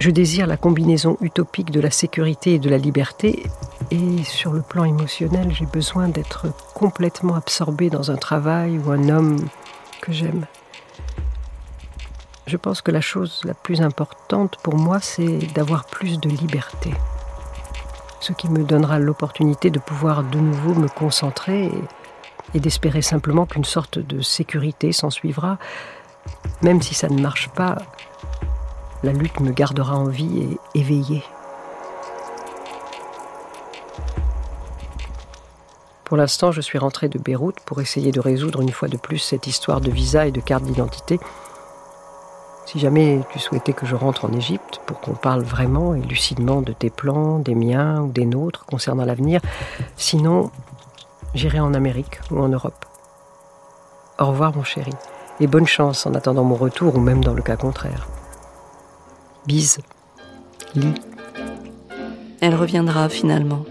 Je désire la combinaison utopique de la sécurité et de la liberté, et sur le plan émotionnel, j'ai besoin d'être complètement absorbé dans un travail ou un homme que j'aime. Je pense que la chose la plus importante pour moi, c'est d'avoir plus de liberté ce qui me donnera l'opportunité de pouvoir de nouveau me concentrer et, d'espérer simplement qu'une sorte de sécurité s'en suivra. Même si ça ne marche pas, la lutte me gardera en vie et éveillée. Pour l'instant, je suis rentré de Beyrouth pour essayer de résoudre une fois de plus cette histoire de visa et de carte d'identité si jamais tu souhaitais que je rentre en Égypte pour qu'on parle vraiment et lucidement de tes plans, des miens ou des nôtres concernant l'avenir, sinon j'irai en Amérique ou en Europe. Au revoir mon chéri, et bonne chance en attendant mon retour ou même dans le cas contraire. Bise, lis. Elle reviendra finalement,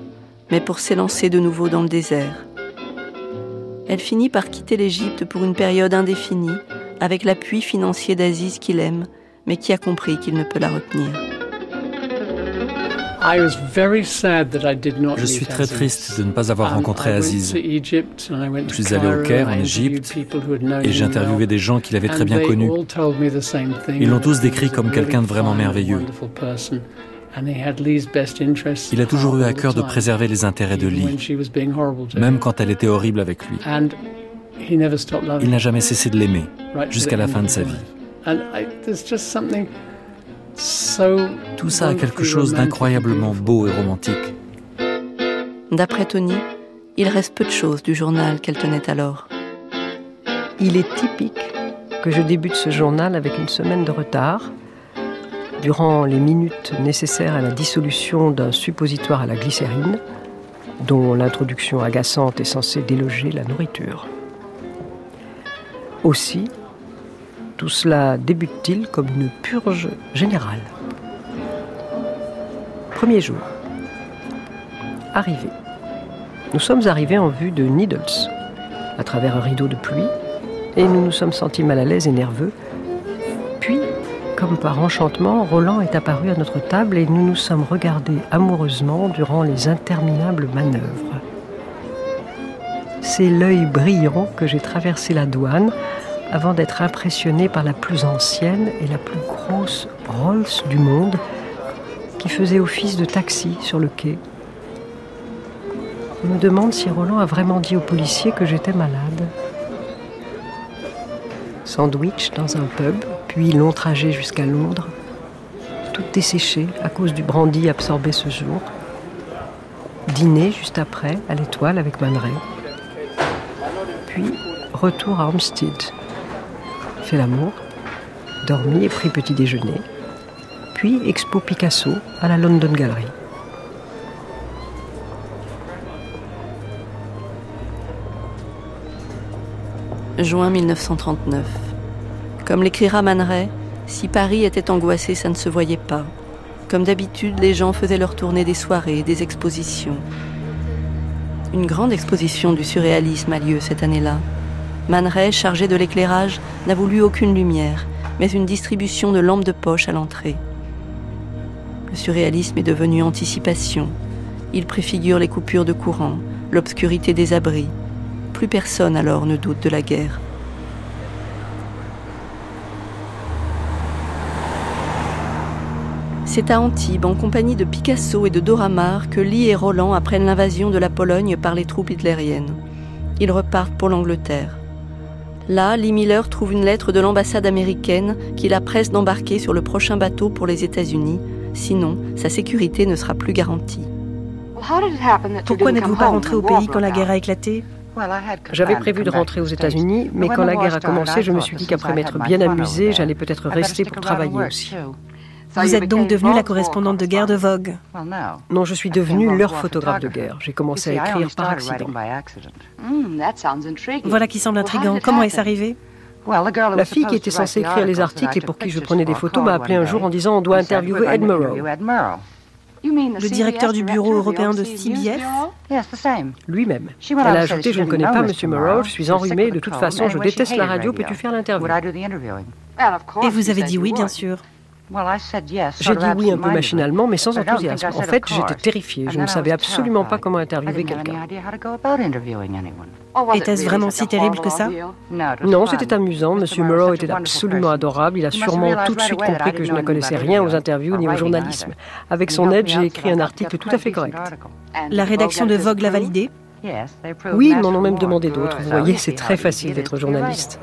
mais pour s'élancer de nouveau dans le désert. Elle finit par quitter l'Égypte pour une période indéfinie avec l'appui financier d'Aziz qu'il aime, mais qui a compris qu'il ne peut la retenir. Je suis très triste de ne pas avoir rencontré Aziz. Je suis allé au Caire, en Égypte, et j'ai interviewé des gens qui l'avaient très bien connu. Ils l'ont tous décrit comme quelqu'un de vraiment merveilleux. Il a toujours eu à cœur de préserver les intérêts de Lee, même quand elle était horrible avec lui. Il n'a jamais cessé de l'aimer jusqu'à la fin de sa vie. Tout ça a quelque chose d'incroyablement beau et romantique. D'après Tony, il reste peu de choses du journal qu'elle tenait alors. Il est typique que je débute ce journal avec une semaine de retard, durant les minutes nécessaires à la dissolution d'un suppositoire à la glycérine, dont l'introduction agaçante est censée déloger la nourriture. Aussi, tout cela débute-t-il comme une purge générale. Premier jour. Arrivé. Nous sommes arrivés en vue de Needles, à travers un rideau de pluie, et nous nous sommes sentis mal à l'aise et nerveux. Puis, comme par enchantement, Roland est apparu à notre table et nous nous sommes regardés amoureusement durant les interminables manœuvres. C'est l'œil brillant que j'ai traversé la douane avant d'être impressionné par la plus ancienne et la plus grosse Rolls du monde qui faisait office de taxi sur le quai. Je me demande si Roland a vraiment dit aux policiers que j'étais malade. Sandwich dans un pub, puis long trajet jusqu'à Londres, tout desséché à cause du brandy absorbé ce jour. Dîner juste après à l'étoile avec Man Puis retour à Hampstead, fait l'amour, dormi et pris petit déjeuner, puis Expo Picasso à la London Gallery. Juin 1939. Comme l'écrira Man si Paris était angoissé, ça ne se voyait pas. Comme d'habitude, les gens faisaient leur tournée des soirées, des expositions. Une grande exposition du surréalisme a lieu cette année-là. Man chargé de l'éclairage, n'a voulu aucune lumière, mais une distribution de lampes de poche à l'entrée. Le surréalisme est devenu anticipation. Il préfigure les coupures de courant, l'obscurité des abris. Plus personne alors ne doute de la guerre. C'est à Antibes, en compagnie de Picasso et de Dora Maar, que Lee et Roland apprennent l'invasion de la Pologne par les troupes hitlériennes. Ils repartent pour l'Angleterre. Là, Lee Miller trouve une lettre de l'ambassade américaine qui la presse d'embarquer sur le prochain bateau pour les États-Unis, sinon sa sécurité ne sera plus garantie. Pourquoi n'êtes-vous pas rentré au pays quand la guerre a éclaté? J'avais prévu de rentrer aux États-Unis, mais quand la guerre a commencé, je me suis dit qu'après m'être bien amusée, j'allais peut-être rester pour travailler aussi. Vous êtes donc devenue la correspondante de guerre de Vogue Non, je suis devenue leur photographe de guerre. J'ai commencé à écrire par accident. Hmm, voilà qui semble intrigant. Comment est-ce arrivé? La fille qui était censée écrire les articles et pour qui je prenais des photos m'a appelé un jour en disant on doit interviewer Ed Murrow. Le directeur du bureau européen de CBS Lui-même. Elle a ajouté Je ne connais pas M. Murrow, je suis enrhumée, de toute façon, je déteste la radio, peux-tu faire l'interview? Et vous avez dit oui, bien sûr. J'ai dit oui un peu machinalement, mais sans enthousiasme. En fait, j'étais terrifiée. Je ne savais absolument pas comment interviewer quelqu'un. Était-ce vraiment si terrible que ça Non, c'était amusant. Monsieur Murrow était absolument adorable. Il a sûrement tout de suite compris que je ne connaissais rien aux interviews ni au journalisme. Avec son aide, j'ai écrit un article tout à fait correct. La rédaction de Vogue l'a validé? Oui, ils m'en ont même demandé d'autres. Vous voyez, c'est très facile d'être journaliste.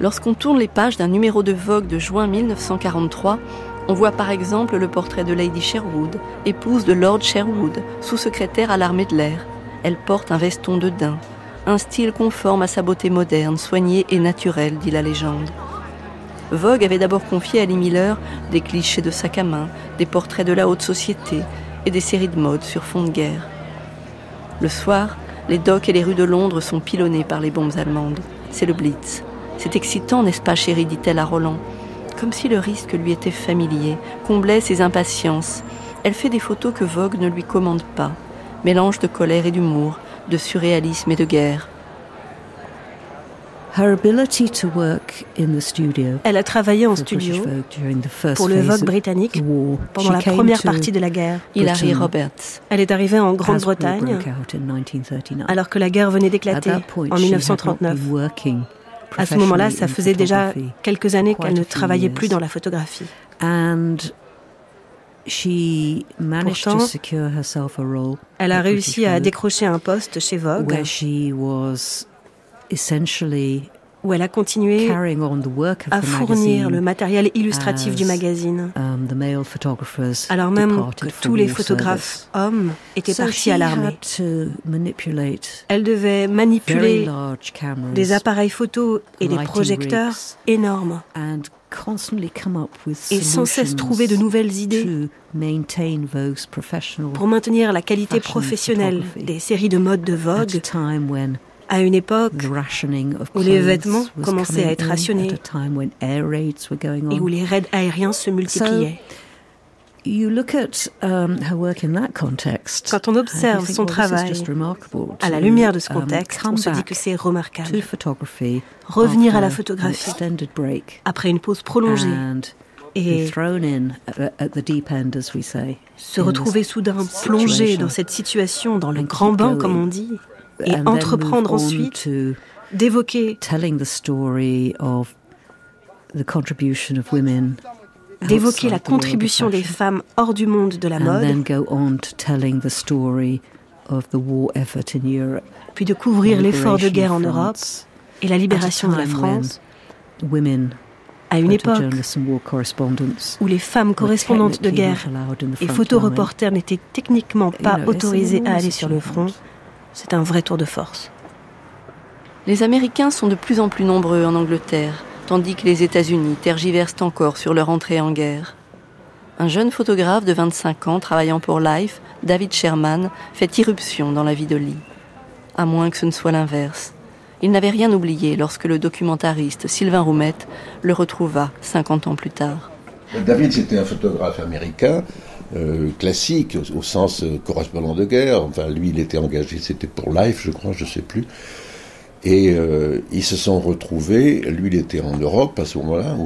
Lorsqu'on tourne les pages d'un numéro de Vogue de juin 1943, on voit par exemple le portrait de Lady Sherwood, épouse de Lord Sherwood, sous-secrétaire à l'armée de l'air. Elle porte un veston de daim, un style conforme à sa beauté moderne, soignée et naturelle, dit la légende. Vogue avait d'abord confié à Lee Miller des clichés de sac à main, des portraits de la haute société et des séries de mode sur fond de guerre. Le soir, les docks et les rues de Londres sont pilonnés par les bombes allemandes. C'est le Blitz. C'est excitant, n'est-ce pas, chérie dit-elle à Roland. Comme si le risque lui était familier, comblait ses impatiences. Elle fait des photos que Vogue ne lui commande pas. Mélange de colère et d'humour, de surréalisme et de guerre. Elle a travaillé en studio pour le Vogue britannique pendant la première partie de la guerre. Hilary Roberts. Elle est arrivée en Grande-Bretagne alors que la guerre venait d'éclater en 1939. À ce moment-là, ça faisait déjà quelques années qu'elle ne travaillait plus dans la photographie. Pourtant, elle a réussi à décrocher un poste chez Vogue où elle a continué à fournir le matériel illustratif du magazine, um, alors même que tous les photographes hommes étaient partis à l'armée. Elle devait manipuler des appareils photo et des projecteurs énormes. et sans cesse trouver de nouvelles idées. pour maintenir la qualité professionnelle des séries de mode de Vogue à une époque où les vêtements commençaient à être rationnés et où les raids aériens se multipliaient. Quand on observe son travail à la lumière de ce um, contexte, on se dit que c'est remarquable. Revenir à la photographie après une pause prolongée et se retrouver soudain plongé dans cette situation, dans le grand bain, comme on dit, et entreprendre ensuite d'évoquer d'évoquer la contribution des femmes hors du monde de la mode, puis de couvrir l'effort de guerre en Europe et la libération de la France, à une époque où les femmes correspondantes de guerre et photoreporters n'étaient techniquement pas autorisées à aller sur le front, c'est un vrai tour de force. Les Américains sont de plus en plus nombreux en Angleterre, tandis que les États-Unis tergiversent encore sur leur entrée en guerre. Un jeune photographe de 25 ans travaillant pour Life, David Sherman, fait irruption dans la vie de Lee. À moins que ce ne soit l'inverse. Il n'avait rien oublié lorsque le documentariste Sylvain Roumette le retrouva 50 ans plus tard. David, c'était un photographe américain euh, classique, au, sens euh, correspondant de guerre. Enfin, lui, il était engagé, c'était pour Life, je crois, je sais plus. Et euh, ils se sont retrouvés. Lui, il était en Europe à ce moment-là.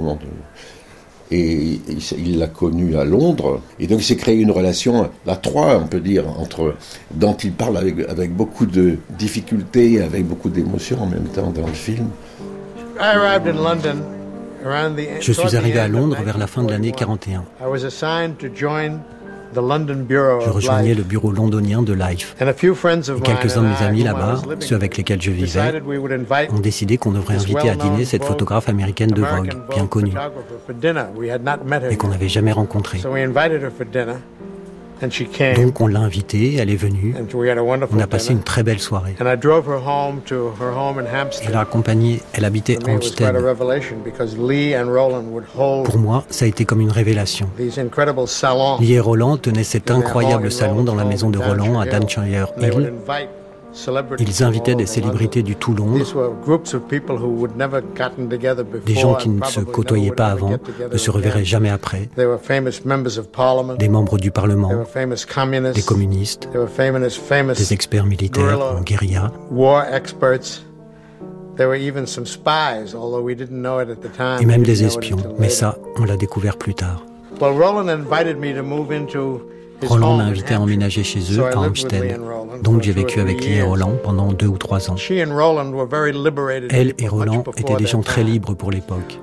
Et il l'a connu à Londres. Et donc, il s'est créé une relation à trois, on peut dire, entre, dont il parle avec, avec beaucoup de difficultés avec beaucoup d'émotions en même temps dans le film. Je suis arrivé à Londres vers la fin de l'année 41. Je rejoignais le bureau londonien de Life. Et quelques-uns de mes amis là-bas, ceux avec lesquels je vivais, ont décidé qu'on devrait inviter à dîner cette photographe américaine de Vogue, bien connue, mais qu'on n'avait jamais rencontrée. Donc on l'a invitée, elle est venue. On a passé une très belle soirée. Je l'ai accompagnée, elle habitait Hampstead. Pour moi, ça a été comme une révélation. Lee et Roland tenaient cet incroyable salon dans la maison de Roland à Danshire Hill. Ils invitaient des célébrités du tout Londres, des gens qui ne se côtoyaient pas avant, ne se reverraient jamais après, des membres du Parlement, des communistes, des experts militaires en guérilla. Et même des espions, mais ça, on l'a découvert plus tard. Roland m'a invité à emménager chez eux à Hampstead. Donc j'ai vécu avec Lee et Roland pendant deux ou trois ans. Elle et Roland étaient des gens très libres pour l'époque.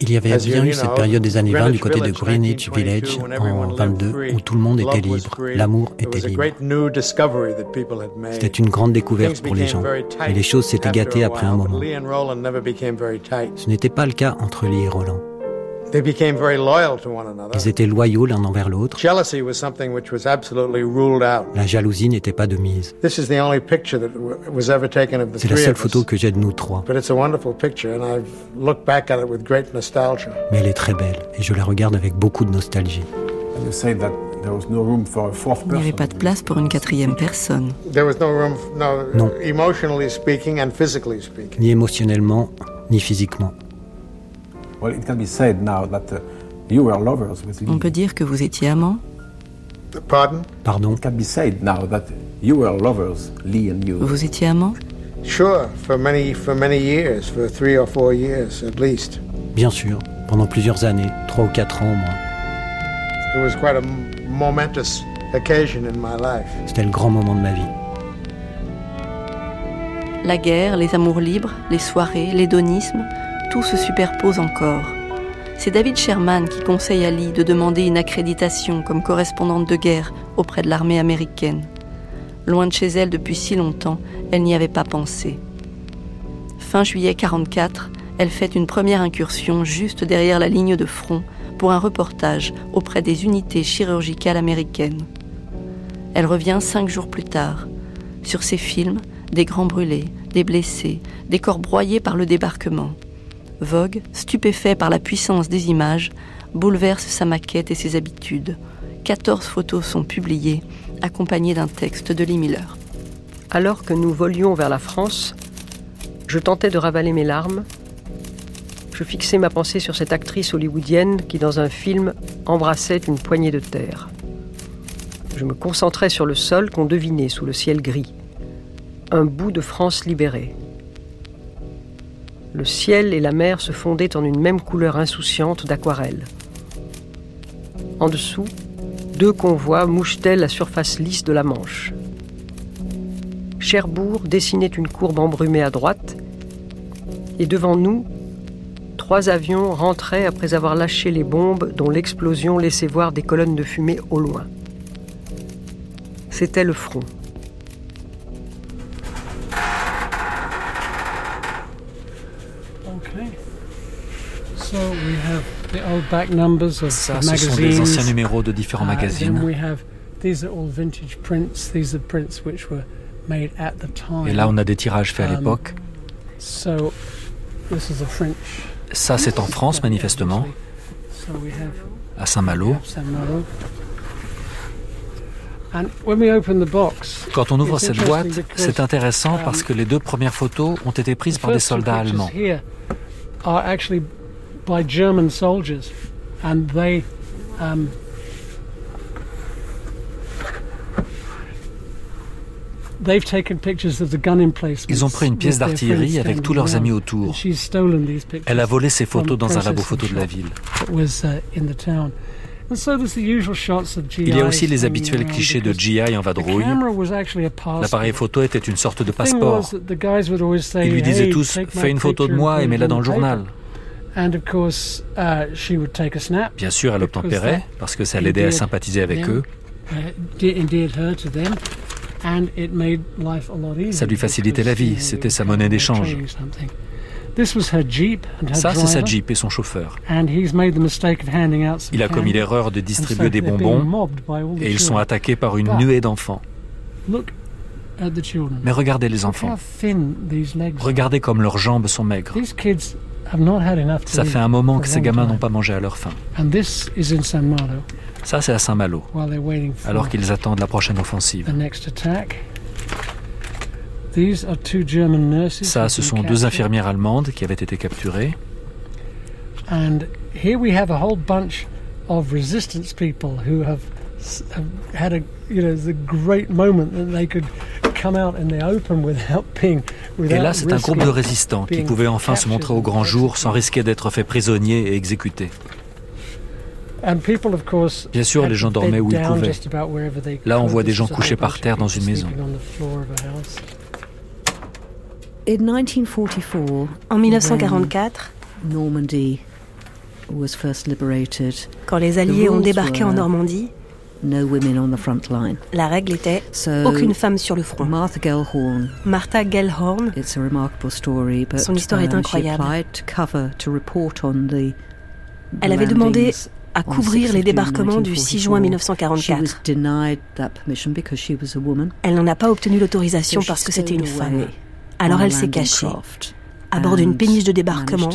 Il y avait bien eu cette période des années 20 du côté de Greenwich Village en 22 où tout le monde était libre, l'amour était libre. C'était une grande découverte pour les gens. Mais les choses s'étaient gâtées après un moment. Ce n'était pas le cas entre Lee et Roland. Ils étaient loyaux l'un envers l'autre. La jalousie n'était pas de mise. C'est la seule photo que j'ai de nous trois. Mais elle est très belle et je la regarde avec beaucoup de nostalgie. Il n'y avait pas de place pour une quatrième personne. Non. Ni émotionnellement, ni physiquement. On peut dire que vous étiez amants. Pardon? Vous étiez amants? Bien sûr, pendant plusieurs années, trois ou quatre ans au moins. C'était le grand moment de ma vie. La guerre, les amours libres, les soirées, l'hédonisme, tout se superpose encore. C'est David Sherman qui conseille à Lee de demander une accréditation comme correspondante de guerre auprès de l'armée américaine. Loin de chez elle depuis si longtemps, elle n'y avait pas pensé. Fin juillet 44, elle fait une première incursion juste derrière la ligne de front pour un reportage auprès des unités chirurgicales américaines. Elle revient cinq jours plus tard. Sur ses films, des grands brûlés, des blessés, des corps broyés par le débarquement. Vogue, stupéfait par la puissance des images, bouleverse sa maquette et ses habitudes. 14 photos sont publiées, accompagnées d'un texte de Lee Miller. Alors que nous volions vers la France, je tentais de ravaler mes larmes. Je fixais ma pensée sur cette actrice hollywoodienne qui, dans un film, embrassait une poignée de terre. Je me concentrais sur le sol qu'on devinait sous le ciel gris. Un bout de France libérée le ciel et la mer se fondaient en une même couleur insouciante d'aquarelle. En dessous, deux convois mouchetaient la surface lisse de la Manche. Cherbourg dessinait une courbe embrumée à droite, et devant nous, trois avions rentraient après avoir lâché les bombes dont l'explosion laissait voir des colonnes de fumée au loin. C'était le front. Ça, ce sont des anciens numéros de différents uh, magazines. Et là, on a des tirages faits à um, l'époque. Ça, c'est en France, manifestement, à Saint-Malo. Quand on ouvre cette boîte, c'est intéressant parce um, que les deux premières photos ont été prises par des soldats allemands by German soldiers, and they um, Ils ont pris une pièce d'artillerie avec tous leurs amis autour. Elle a volé ces photos dans un labo photo de la ville. Uh, Il y a aussi les habituels clichés de GI en vadrouille. L'appareil photo était une sorte de passeport. Ils lui disaient tous Fais une photo de moi et mets-la dans le journal. Uh, Bien sûr, elle obtempérait parce que ça l'aidait à sympathiser avec eux. Ça lui facilitait la vie, c'était sa monnaie d'échange. Ça, c'est sa Jeep et son chauffeur. Il a commis l'erreur de distribuer des bonbons et ils sont attaqués par une nuée d'enfants. Mais regardez les enfants. Regardez comme leurs jambes sont maigres. Ça fait un moment que ces gamins n'ont pas mangé à leur faim. Ça, c'est à Saint-Malo, alors qu'ils attendent la prochaine offensive. Ça, ce sont deux infirmières allemandes qui avaient été capturées. Et là, c'est un groupe de résistants qui pouvaient enfin se montrer au grand jour sans risquer d'être faits prisonniers et exécutés. Bien sûr, les gens dormaient où ils pouvaient. Là, on voit des gens couchés par terre dans une maison. En 1944, quand les Alliés ont débarqué en Normandie, la règle était aucune femme sur le front. Martha Gellhorn, son histoire est incroyable. Elle avait demandé à couvrir les débarquements du 6 juin 1944. Elle n'en a pas obtenu l'autorisation parce que c'était une femme. Alors elle s'est cachée à bord d'une péniche de débarquement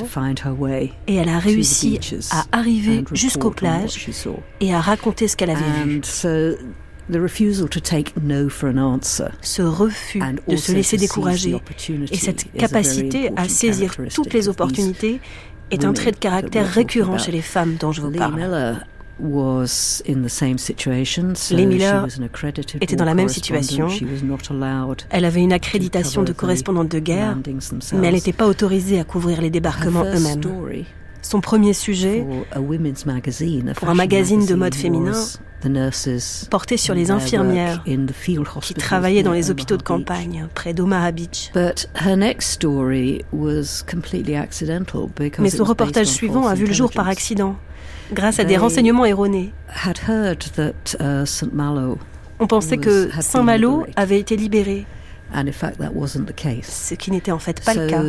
et elle a réussi à arriver jusqu'aux plages et à raconter ce qu'elle avait vu. Ce refus de se laisser décourager et cette capacité à saisir toutes les opportunités est un trait de caractère récurrent chez les femmes dont je vous parle. Les Miller était dans la même situation. Elle avait une accréditation de correspondante de guerre, mais elle n'était pas autorisée à couvrir les débarquements eux-mêmes. Son premier sujet, pour un magazine de mode féminin, portait sur les infirmières qui travaillaient dans les hôpitaux de campagne près d'Omaha Beach. Mais son reportage suivant a vu le jour par accident grâce à des renseignements erronés. Uh, On pensait que Saint-Malo avait été libéré, ce qui n'était en fait pas le cas.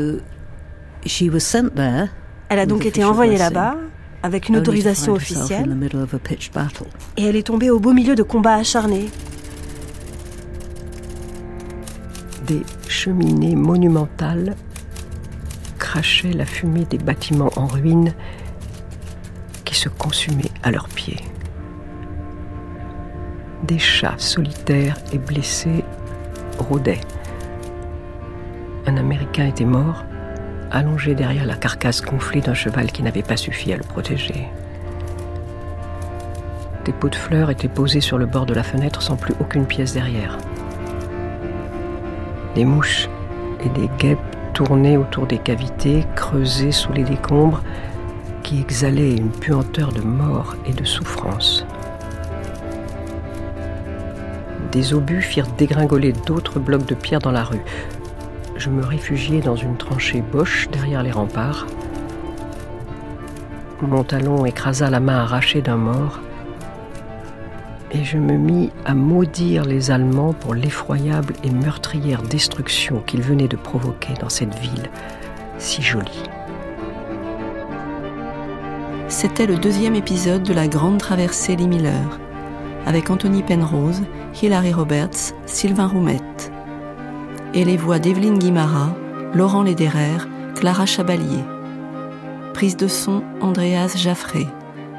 Elle a donc été envoyée là-bas avec une autorisation officielle et elle est tombée au beau milieu de combats acharnés. Des cheminées monumentales crachaient la fumée des bâtiments en ruine se consumaient à leurs pieds. Des chats solitaires et blessés rôdaient. Un Américain était mort, allongé derrière la carcasse gonflée d'un cheval qui n'avait pas suffi à le protéger. Des pots de fleurs étaient posés sur le bord de la fenêtre sans plus aucune pièce derrière. Des mouches et des guêpes tournaient autour des cavités, creusées sous les décombres, exhalait une puanteur de mort et de souffrance. Des obus firent dégringoler d'autres blocs de pierre dans la rue. Je me réfugiai dans une tranchée boche derrière les remparts. Mon talon écrasa la main arrachée d'un mort et je me mis à maudire les Allemands pour l'effroyable et meurtrière destruction qu'ils venaient de provoquer dans cette ville si jolie. C'était le deuxième épisode de la grande traversée Lee Miller, avec Anthony Penrose, Hilary Roberts, Sylvain Roumette. Et les voix d'Evelyne Guimara, Laurent Lederer, Clara Chabalier. Prise de son Andreas Jaffré.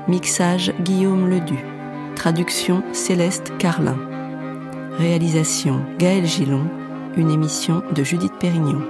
Mixage Guillaume Ledu. Traduction Céleste Carlin. Réalisation Gaël Gillon. Une émission de Judith Pérignon.